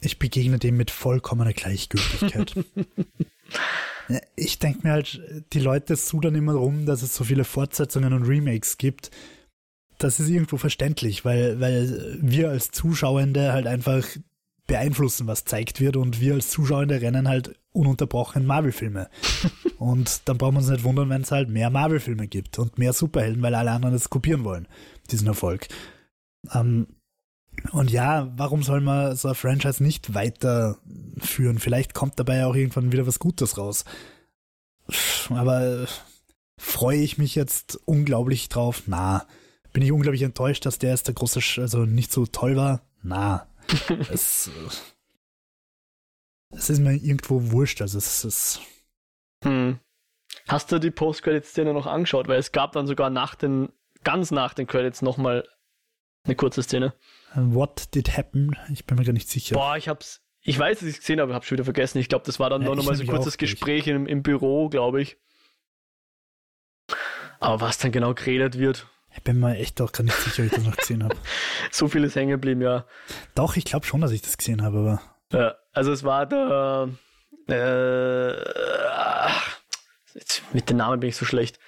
Ich begegne dem mit vollkommener Gleichgültigkeit. ich denke mir halt, die Leute sudern immer rum, dass es so viele Fortsetzungen und Remakes gibt. Das ist irgendwo verständlich, weil, weil wir als Zuschauende halt einfach beeinflussen, was zeigt wird und wir als Zuschauende rennen halt ununterbrochen Marvel-Filme. und dann brauchen wir uns nicht wundern, wenn es halt mehr Marvel-Filme gibt und mehr Superhelden, weil alle anderen das kopieren wollen, diesen Erfolg. Ähm, und ja, warum soll man so ein Franchise nicht weiterführen? Vielleicht kommt dabei auch irgendwann wieder was Gutes raus. Aber freue ich mich jetzt unglaublich drauf? Na. Bin ich unglaublich enttäuscht, dass der erste große, Sch also nicht so toll war? Na. Es, es ist mir irgendwo wurscht, also es ist. Hm. Hast du die Post-Credit-Szene noch angeschaut? Weil es gab dann sogar nach den, ganz nach den Credits nochmal eine kurze Szene. What did happen? Ich bin mir gar nicht sicher. Boah, ich hab's. Ich weiß, dass ich es gesehen habe, habe schon wieder vergessen. Ich glaube, das war dann ja, noch mal so ein kurzes Gespräch im, im Büro, glaube ich. Aber was dann genau geredet wird. Ich bin mir echt auch gar nicht sicher, ob ich das noch gesehen habe. so viel ist hängen geblieben, ja. Doch, ich glaube schon, dass ich das gesehen habe, aber. Ja, also es war der. Äh, mit den Namen bin ich so schlecht.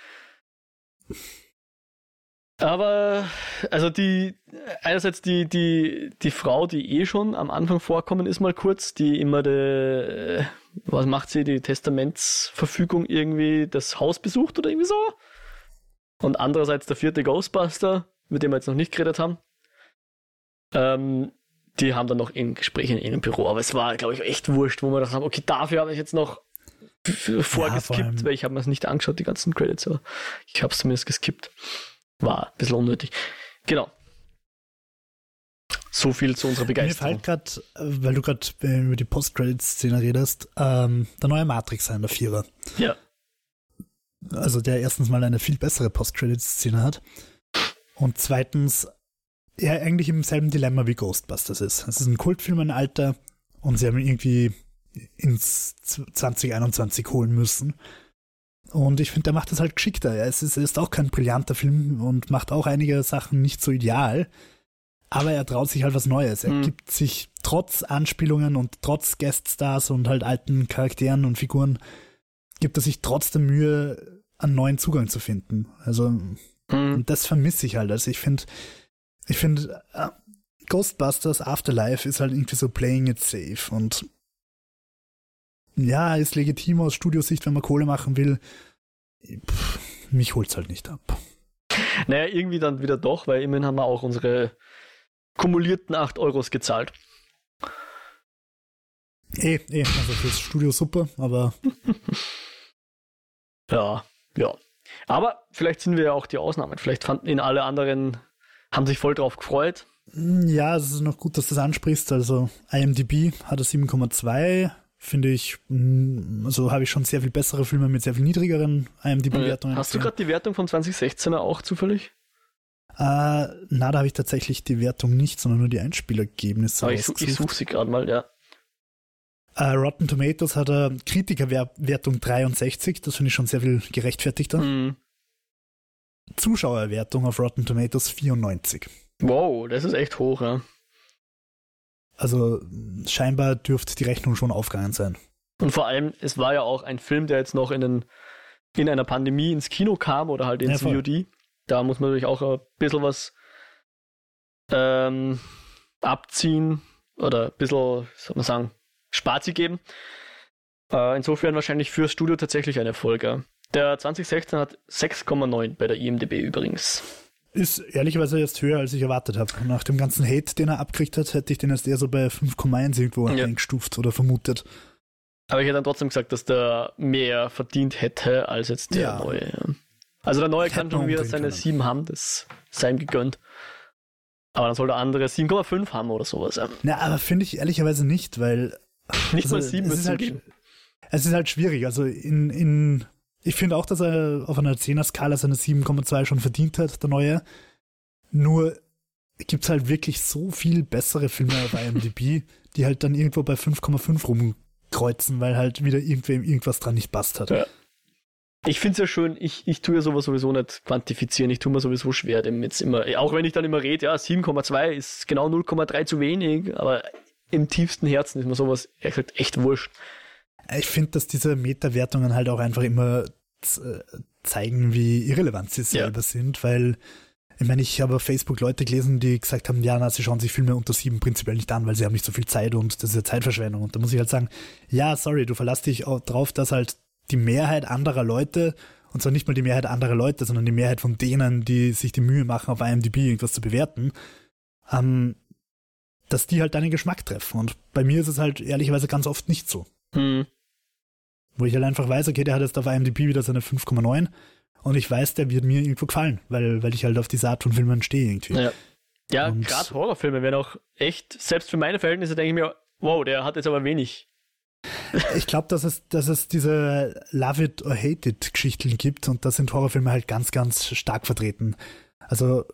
Aber, also die, einerseits die, die, die Frau, die eh schon am Anfang vorkommen ist, mal kurz, die immer de, was macht sie, die Testamentsverfügung irgendwie das Haus besucht oder irgendwie so. Und andererseits der vierte Ghostbuster, mit dem wir jetzt noch nicht geredet haben. Ähm, die haben dann noch in Gesprächen in ihrem Büro, aber es war, glaube ich, echt wurscht, wo wir gedacht haben, okay, dafür habe ich jetzt noch vorgeskippt, ja, weil ich habe mir es nicht angeschaut, die ganzen Credits, aber ich habe es zumindest geskippt. War ein bisschen unnötig. Genau. So viel zu unserer Begeisterung. Mir fällt gerade, weil du gerade über die Post-Credit-Szene redest, ähm, der neue Matrix sein, der Vierer. Ja. Also der erstens mal eine viel bessere Post-Credit-Szene hat. Und zweitens, er eigentlich im selben Dilemma wie Ghostbusters ist. Es ist ein Kultfilm, ein Alter, und sie haben ihn irgendwie ins 2021 holen müssen. Und ich finde, der macht das halt geschickter. Es ist, ist auch kein brillanter Film und macht auch einige Sachen nicht so ideal. Aber er traut sich halt was Neues. Er mhm. gibt sich trotz Anspielungen und trotz Gueststars und halt alten Charakteren und Figuren, gibt er sich trotzdem Mühe, einen neuen Zugang zu finden. Also, mhm. das vermisse ich halt. Also ich finde, ich finde, uh, Ghostbusters Afterlife ist halt irgendwie so playing it safe und ja, ist legitim aus Studiosicht, wenn man Kohle machen will. Pff, mich holt's halt nicht ab. Naja, irgendwie dann wieder doch, weil immerhin haben wir auch unsere kumulierten 8 Euros gezahlt. Eh, eh, also fürs Studio super, aber. ja, ja. Aber vielleicht sind wir ja auch die Ausnahmen. Vielleicht fanden ihn alle anderen, haben sich voll drauf gefreut. Ja, es ist noch gut, dass du das ansprichst. Also IMDb hat er 7,2. Finde ich, hm, also habe ich schon sehr viel bessere Filme mit sehr viel niedrigeren IMDb-Wertungen. Hast du gerade die Wertung von 2016er auch zufällig? Äh, na, da habe ich tatsächlich die Wertung nicht, sondern nur die Einspielergebnisse. Aber ich, ich suche sie gerade mal, ja. Uh, Rotten Tomatoes hat eine Kritikerwertung 63, das finde ich schon sehr viel gerechtfertigter. Mhm. Zuschauerwertung auf Rotten Tomatoes 94. Wow, das ist echt hoch, ja. Also scheinbar dürfte die Rechnung schon aufgegangen sein. Und vor allem, es war ja auch ein Film, der jetzt noch in, den, in einer Pandemie ins Kino kam oder halt ins ja, VOD. Da muss man natürlich auch ein bisschen was ähm, abziehen oder ein bisschen, soll man sagen, Spazi geben. Äh, insofern wahrscheinlich fürs Studio tatsächlich eine Folge. Der 2016 hat 6,9 bei der IMDB übrigens. Ist ehrlicherweise jetzt höher, als ich erwartet habe. Nach dem ganzen Hate, den er abgekriegt hat, hätte ich den jetzt eher so bei 5,1 irgendwo ja. eingestuft oder vermutet. Aber ich hätte dann trotzdem gesagt, dass der mehr verdient hätte als jetzt der ja. neue. Also der neue kann schon wieder seine können. 7 haben, das sei ihm gegönnt. Aber dann soll der andere 7,5 haben oder sowas. Na, aber finde ich ehrlicherweise nicht, weil nicht also, mal sieben es ist halt, geben. Es ist halt schwierig. Also in, in ich finde auch, dass er auf einer 10er-Skala seine 7,2 schon verdient hat, der neue. Nur gibt es halt wirklich so viel bessere Filme auf IMDb, die halt dann irgendwo bei 5,5 rumkreuzen, weil halt wieder irgendwem irgendwas dran nicht passt hat. Ja. Ich finde es ja schön, ich, ich tue ja sowas sowieso nicht quantifizieren, ich tue mir sowieso schwer, dem jetzt immer, auch wenn ich dann immer rede, ja, 7,2 ist genau 0,3 zu wenig, aber im tiefsten Herzen ist mir sowas ehrlich gesagt echt wurscht. Ich finde, dass diese Meta-Wertungen halt auch einfach immer äh, zeigen, wie irrelevant sie selber ja. sind, weil ich meine, ich habe auf Facebook Leute gelesen, die gesagt haben, ja, na, sie schauen sich Filme unter sieben prinzipiell nicht an, weil sie haben nicht so viel Zeit und das ist ja Zeitverschwendung. Und da muss ich halt sagen, ja, sorry, du verlässt dich auch drauf, dass halt die Mehrheit anderer Leute, und zwar nicht mal die Mehrheit anderer Leute, sondern die Mehrheit von denen, die sich die Mühe machen, auf IMDb irgendwas zu bewerten, ähm, dass die halt deinen Geschmack treffen. Und bei mir ist es halt ehrlicherweise ganz oft nicht so. Hm. Wo ich halt einfach weiß, okay, der hat jetzt auf IMDb wieder seine 5,9 und ich weiß, der wird mir irgendwo gefallen, weil, weil ich halt auf diese Art von Filmen stehe irgendwie. Ja, ja gerade Horrorfilme werden auch echt, selbst für meine Verhältnisse denke ich mir, wow, der hat jetzt aber wenig. Ich glaube, dass es, dass es diese Love it or hate it Geschichten gibt und da sind Horrorfilme halt ganz, ganz stark vertreten. Also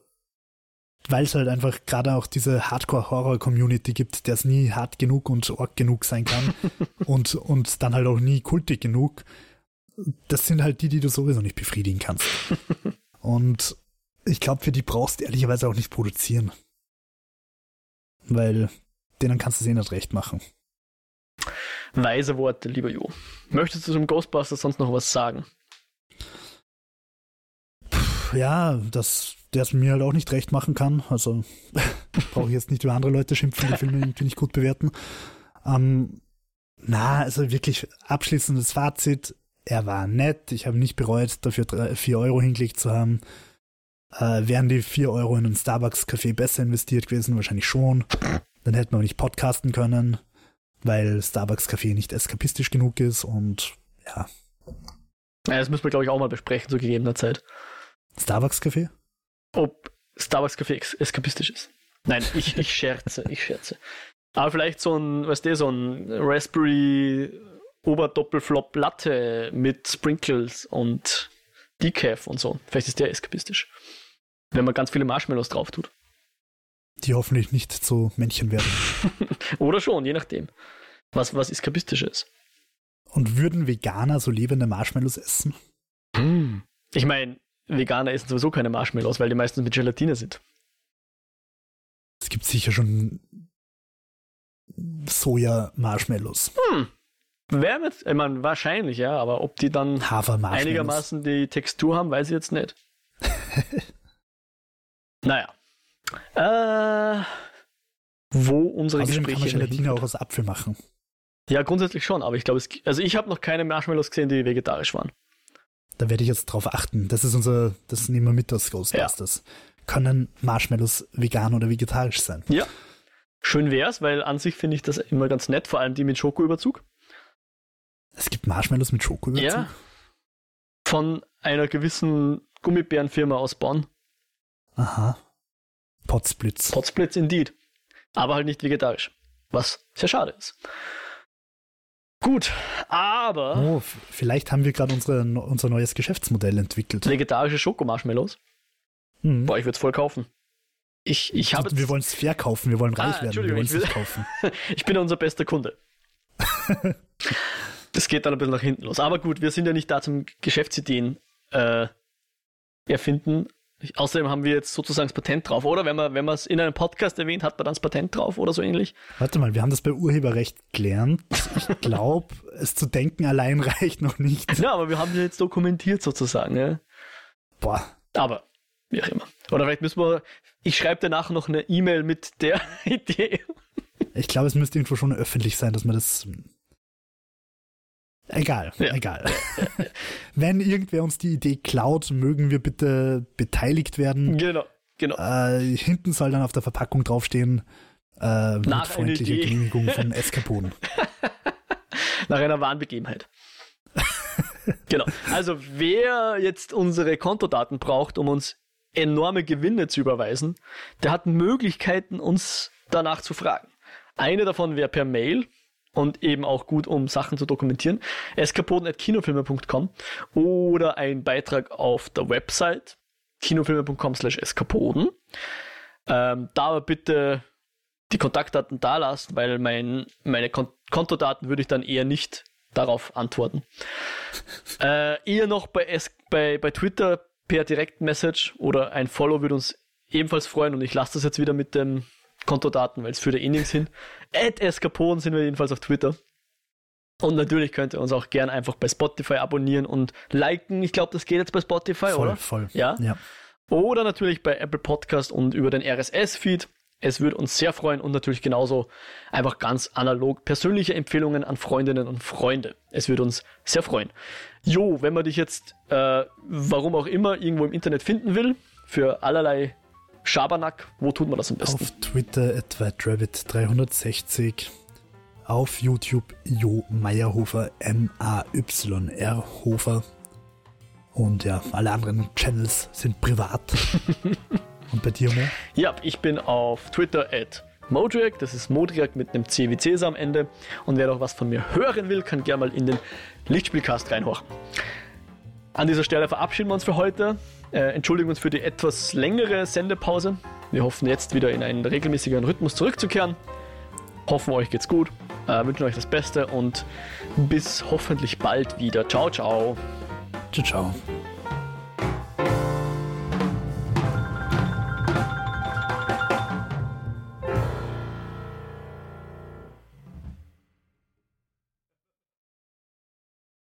weil es halt einfach gerade auch diese Hardcore-Horror-Community gibt, der es nie hart genug und org genug sein kann und, und dann halt auch nie kultig genug. Das sind halt die, die du sowieso nicht befriedigen kannst. und ich glaube, für die brauchst du ehrlicherweise auch nicht produzieren. Weil denen kannst du es eh nicht recht machen. Weise Worte, lieber Jo. Möchtest du zum Ghostbusters sonst noch was sagen? Ja, dass der es mir halt auch nicht recht machen kann. Also brauche ich jetzt nicht über andere Leute schimpfen, die Filme irgendwie nicht gut bewerten. Ähm, na, also wirklich abschließendes Fazit. Er war nett. Ich habe nicht bereut, dafür drei, vier Euro hingelegt zu haben. Äh, wären die vier Euro in einen Starbucks-Café besser investiert gewesen? Wahrscheinlich schon. Dann hätten wir auch nicht podcasten können, weil Starbucks-Café nicht eskapistisch genug ist und ja. Ja, das müssen wir, glaube ich, auch mal besprechen zu gegebener Zeit. Starbucks-Café? Ob Starbucks-Café eskapistisch ist. Nein, ich, ich scherze, ich scherze. Aber vielleicht so ein, weißt du, so ein Raspberry Oberdoppelflop Latte mit Sprinkles und Decaf und so. Vielleicht ist der eskapistisch. Wenn man ganz viele Marshmallows drauf tut. Die hoffentlich nicht zu Männchen werden. Oder schon, je nachdem. Was, was eskapistisch ist. Und würden Veganer so lebende Marshmallows essen? Hm. Ich meine, Veganer essen sowieso keine Marshmallows, weil die meistens mit Gelatine sind. Es gibt sicher schon Soja-Marshmallows. Hm. Wäre mit, ich meine, wahrscheinlich, ja, aber ob die dann einigermaßen die Textur haben, weiß ich jetzt nicht. naja. Äh, wo unsere Außerdem Gespräche. kann man Gelatine auch aus Apfel machen. Ja, grundsätzlich schon, aber ich glaube, also ich habe noch keine Marshmallows gesehen, die vegetarisch waren. Da werde ich jetzt drauf achten. Das ist unser, das nehmen wir mit aus Ghostbusters. Ja. Können Marshmallows vegan oder vegetarisch sein? Ja. Schön wär's, weil an sich finde ich das immer ganz nett, vor allem die mit Schokoüberzug. Es gibt Marshmallows mit Schokoüberzug? Ja. Von einer gewissen Gummibärenfirma aus Bonn. Aha. Potsblitz. Potsblitz indeed. Aber halt nicht vegetarisch. Was sehr schade ist. Gut, aber. Oh, vielleicht haben wir gerade unser neues Geschäftsmodell entwickelt. Vegetarische Schokomarshmallows. Hm. Boah, ich würde es voll kaufen. Ich, ich habe wir wollen es verkaufen, wir wollen reich ah, werden, wir wollen es nicht kaufen. ich bin unser bester Kunde. das geht dann ein bisschen nach hinten los. Aber gut, wir sind ja nicht da zum Geschäftsideen äh, erfinden. Außerdem haben wir jetzt sozusagen das Patent drauf, oder? Wenn man wenn es in einem Podcast erwähnt, hat man dann das Patent drauf oder so ähnlich? Warte mal, wir haben das bei Urheberrecht gelernt. Ich glaube, es zu denken allein reicht noch nicht. Ja, aber wir haben es jetzt dokumentiert sozusagen. Ja? Boah. Aber, wie auch immer. Oder vielleicht müssen wir, ich schreibe danach noch eine E-Mail mit der Idee. Ich glaube, es müsste irgendwo schon öffentlich sein, dass man das Egal, ja. egal. Wenn irgendwer uns die Idee klaut, mögen wir bitte beteiligt werden. Genau, genau. Äh, hinten soll dann auf der Verpackung draufstehen, äh, mit freundlicher Genehmigung von Eskapoden. Nach einer wahren Begebenheit. genau. Also wer jetzt unsere Kontodaten braucht, um uns enorme Gewinne zu überweisen, der hat Möglichkeiten, uns danach zu fragen. Eine davon wäre per Mail und eben auch gut, um Sachen zu dokumentieren. eskapoden.kinofilme.com oder ein Beitrag auf der Website kinofilme.com slash eskapoden. Ähm, da aber bitte die Kontaktdaten da lassen, weil mein, meine Kon Kontodaten würde ich dann eher nicht darauf antworten. äh, eher noch bei, es bei, bei Twitter per Direktmessage oder ein Follow würde uns ebenfalls freuen und ich lasse das jetzt wieder mit dem Kontodaten, weil es führt ja eh nirgends hin. At Escapon sind wir jedenfalls auf Twitter. Und natürlich könnt ihr uns auch gern einfach bei Spotify abonnieren und liken. Ich glaube, das geht jetzt bei Spotify, voll, oder? Voll. Ja? ja. Oder natürlich bei Apple Podcast und über den RSS-Feed. Es würde uns sehr freuen und natürlich genauso einfach ganz analog persönliche Empfehlungen an Freundinnen und Freunde. Es würde uns sehr freuen. Jo, wenn man dich jetzt, äh, warum auch immer, irgendwo im Internet finden will, für allerlei Schabernack, wo tut man das am besten? Auf Twitter at WhiteRabbit360. Auf YouTube Jo Meyerhofer, M-A-Y-R Hofer. Und ja, alle anderen Channels sind privat. Und bei dir, Mo? Ja, ich bin auf Twitter at Modriak, das ist Modriak mit einem C wie Cäsar am Ende. Und wer noch was von mir hören will, kann gerne mal in den Lichtspielcast reinhorchen. An dieser Stelle verabschieden wir uns für heute. Äh, entschuldigen uns für die etwas längere Sendepause. Wir hoffen jetzt wieder in einen regelmäßigeren Rhythmus zurückzukehren. Hoffen euch geht's gut, äh, wünschen euch das Beste und bis hoffentlich bald wieder. Ciao, ciao. Ciao, ciao.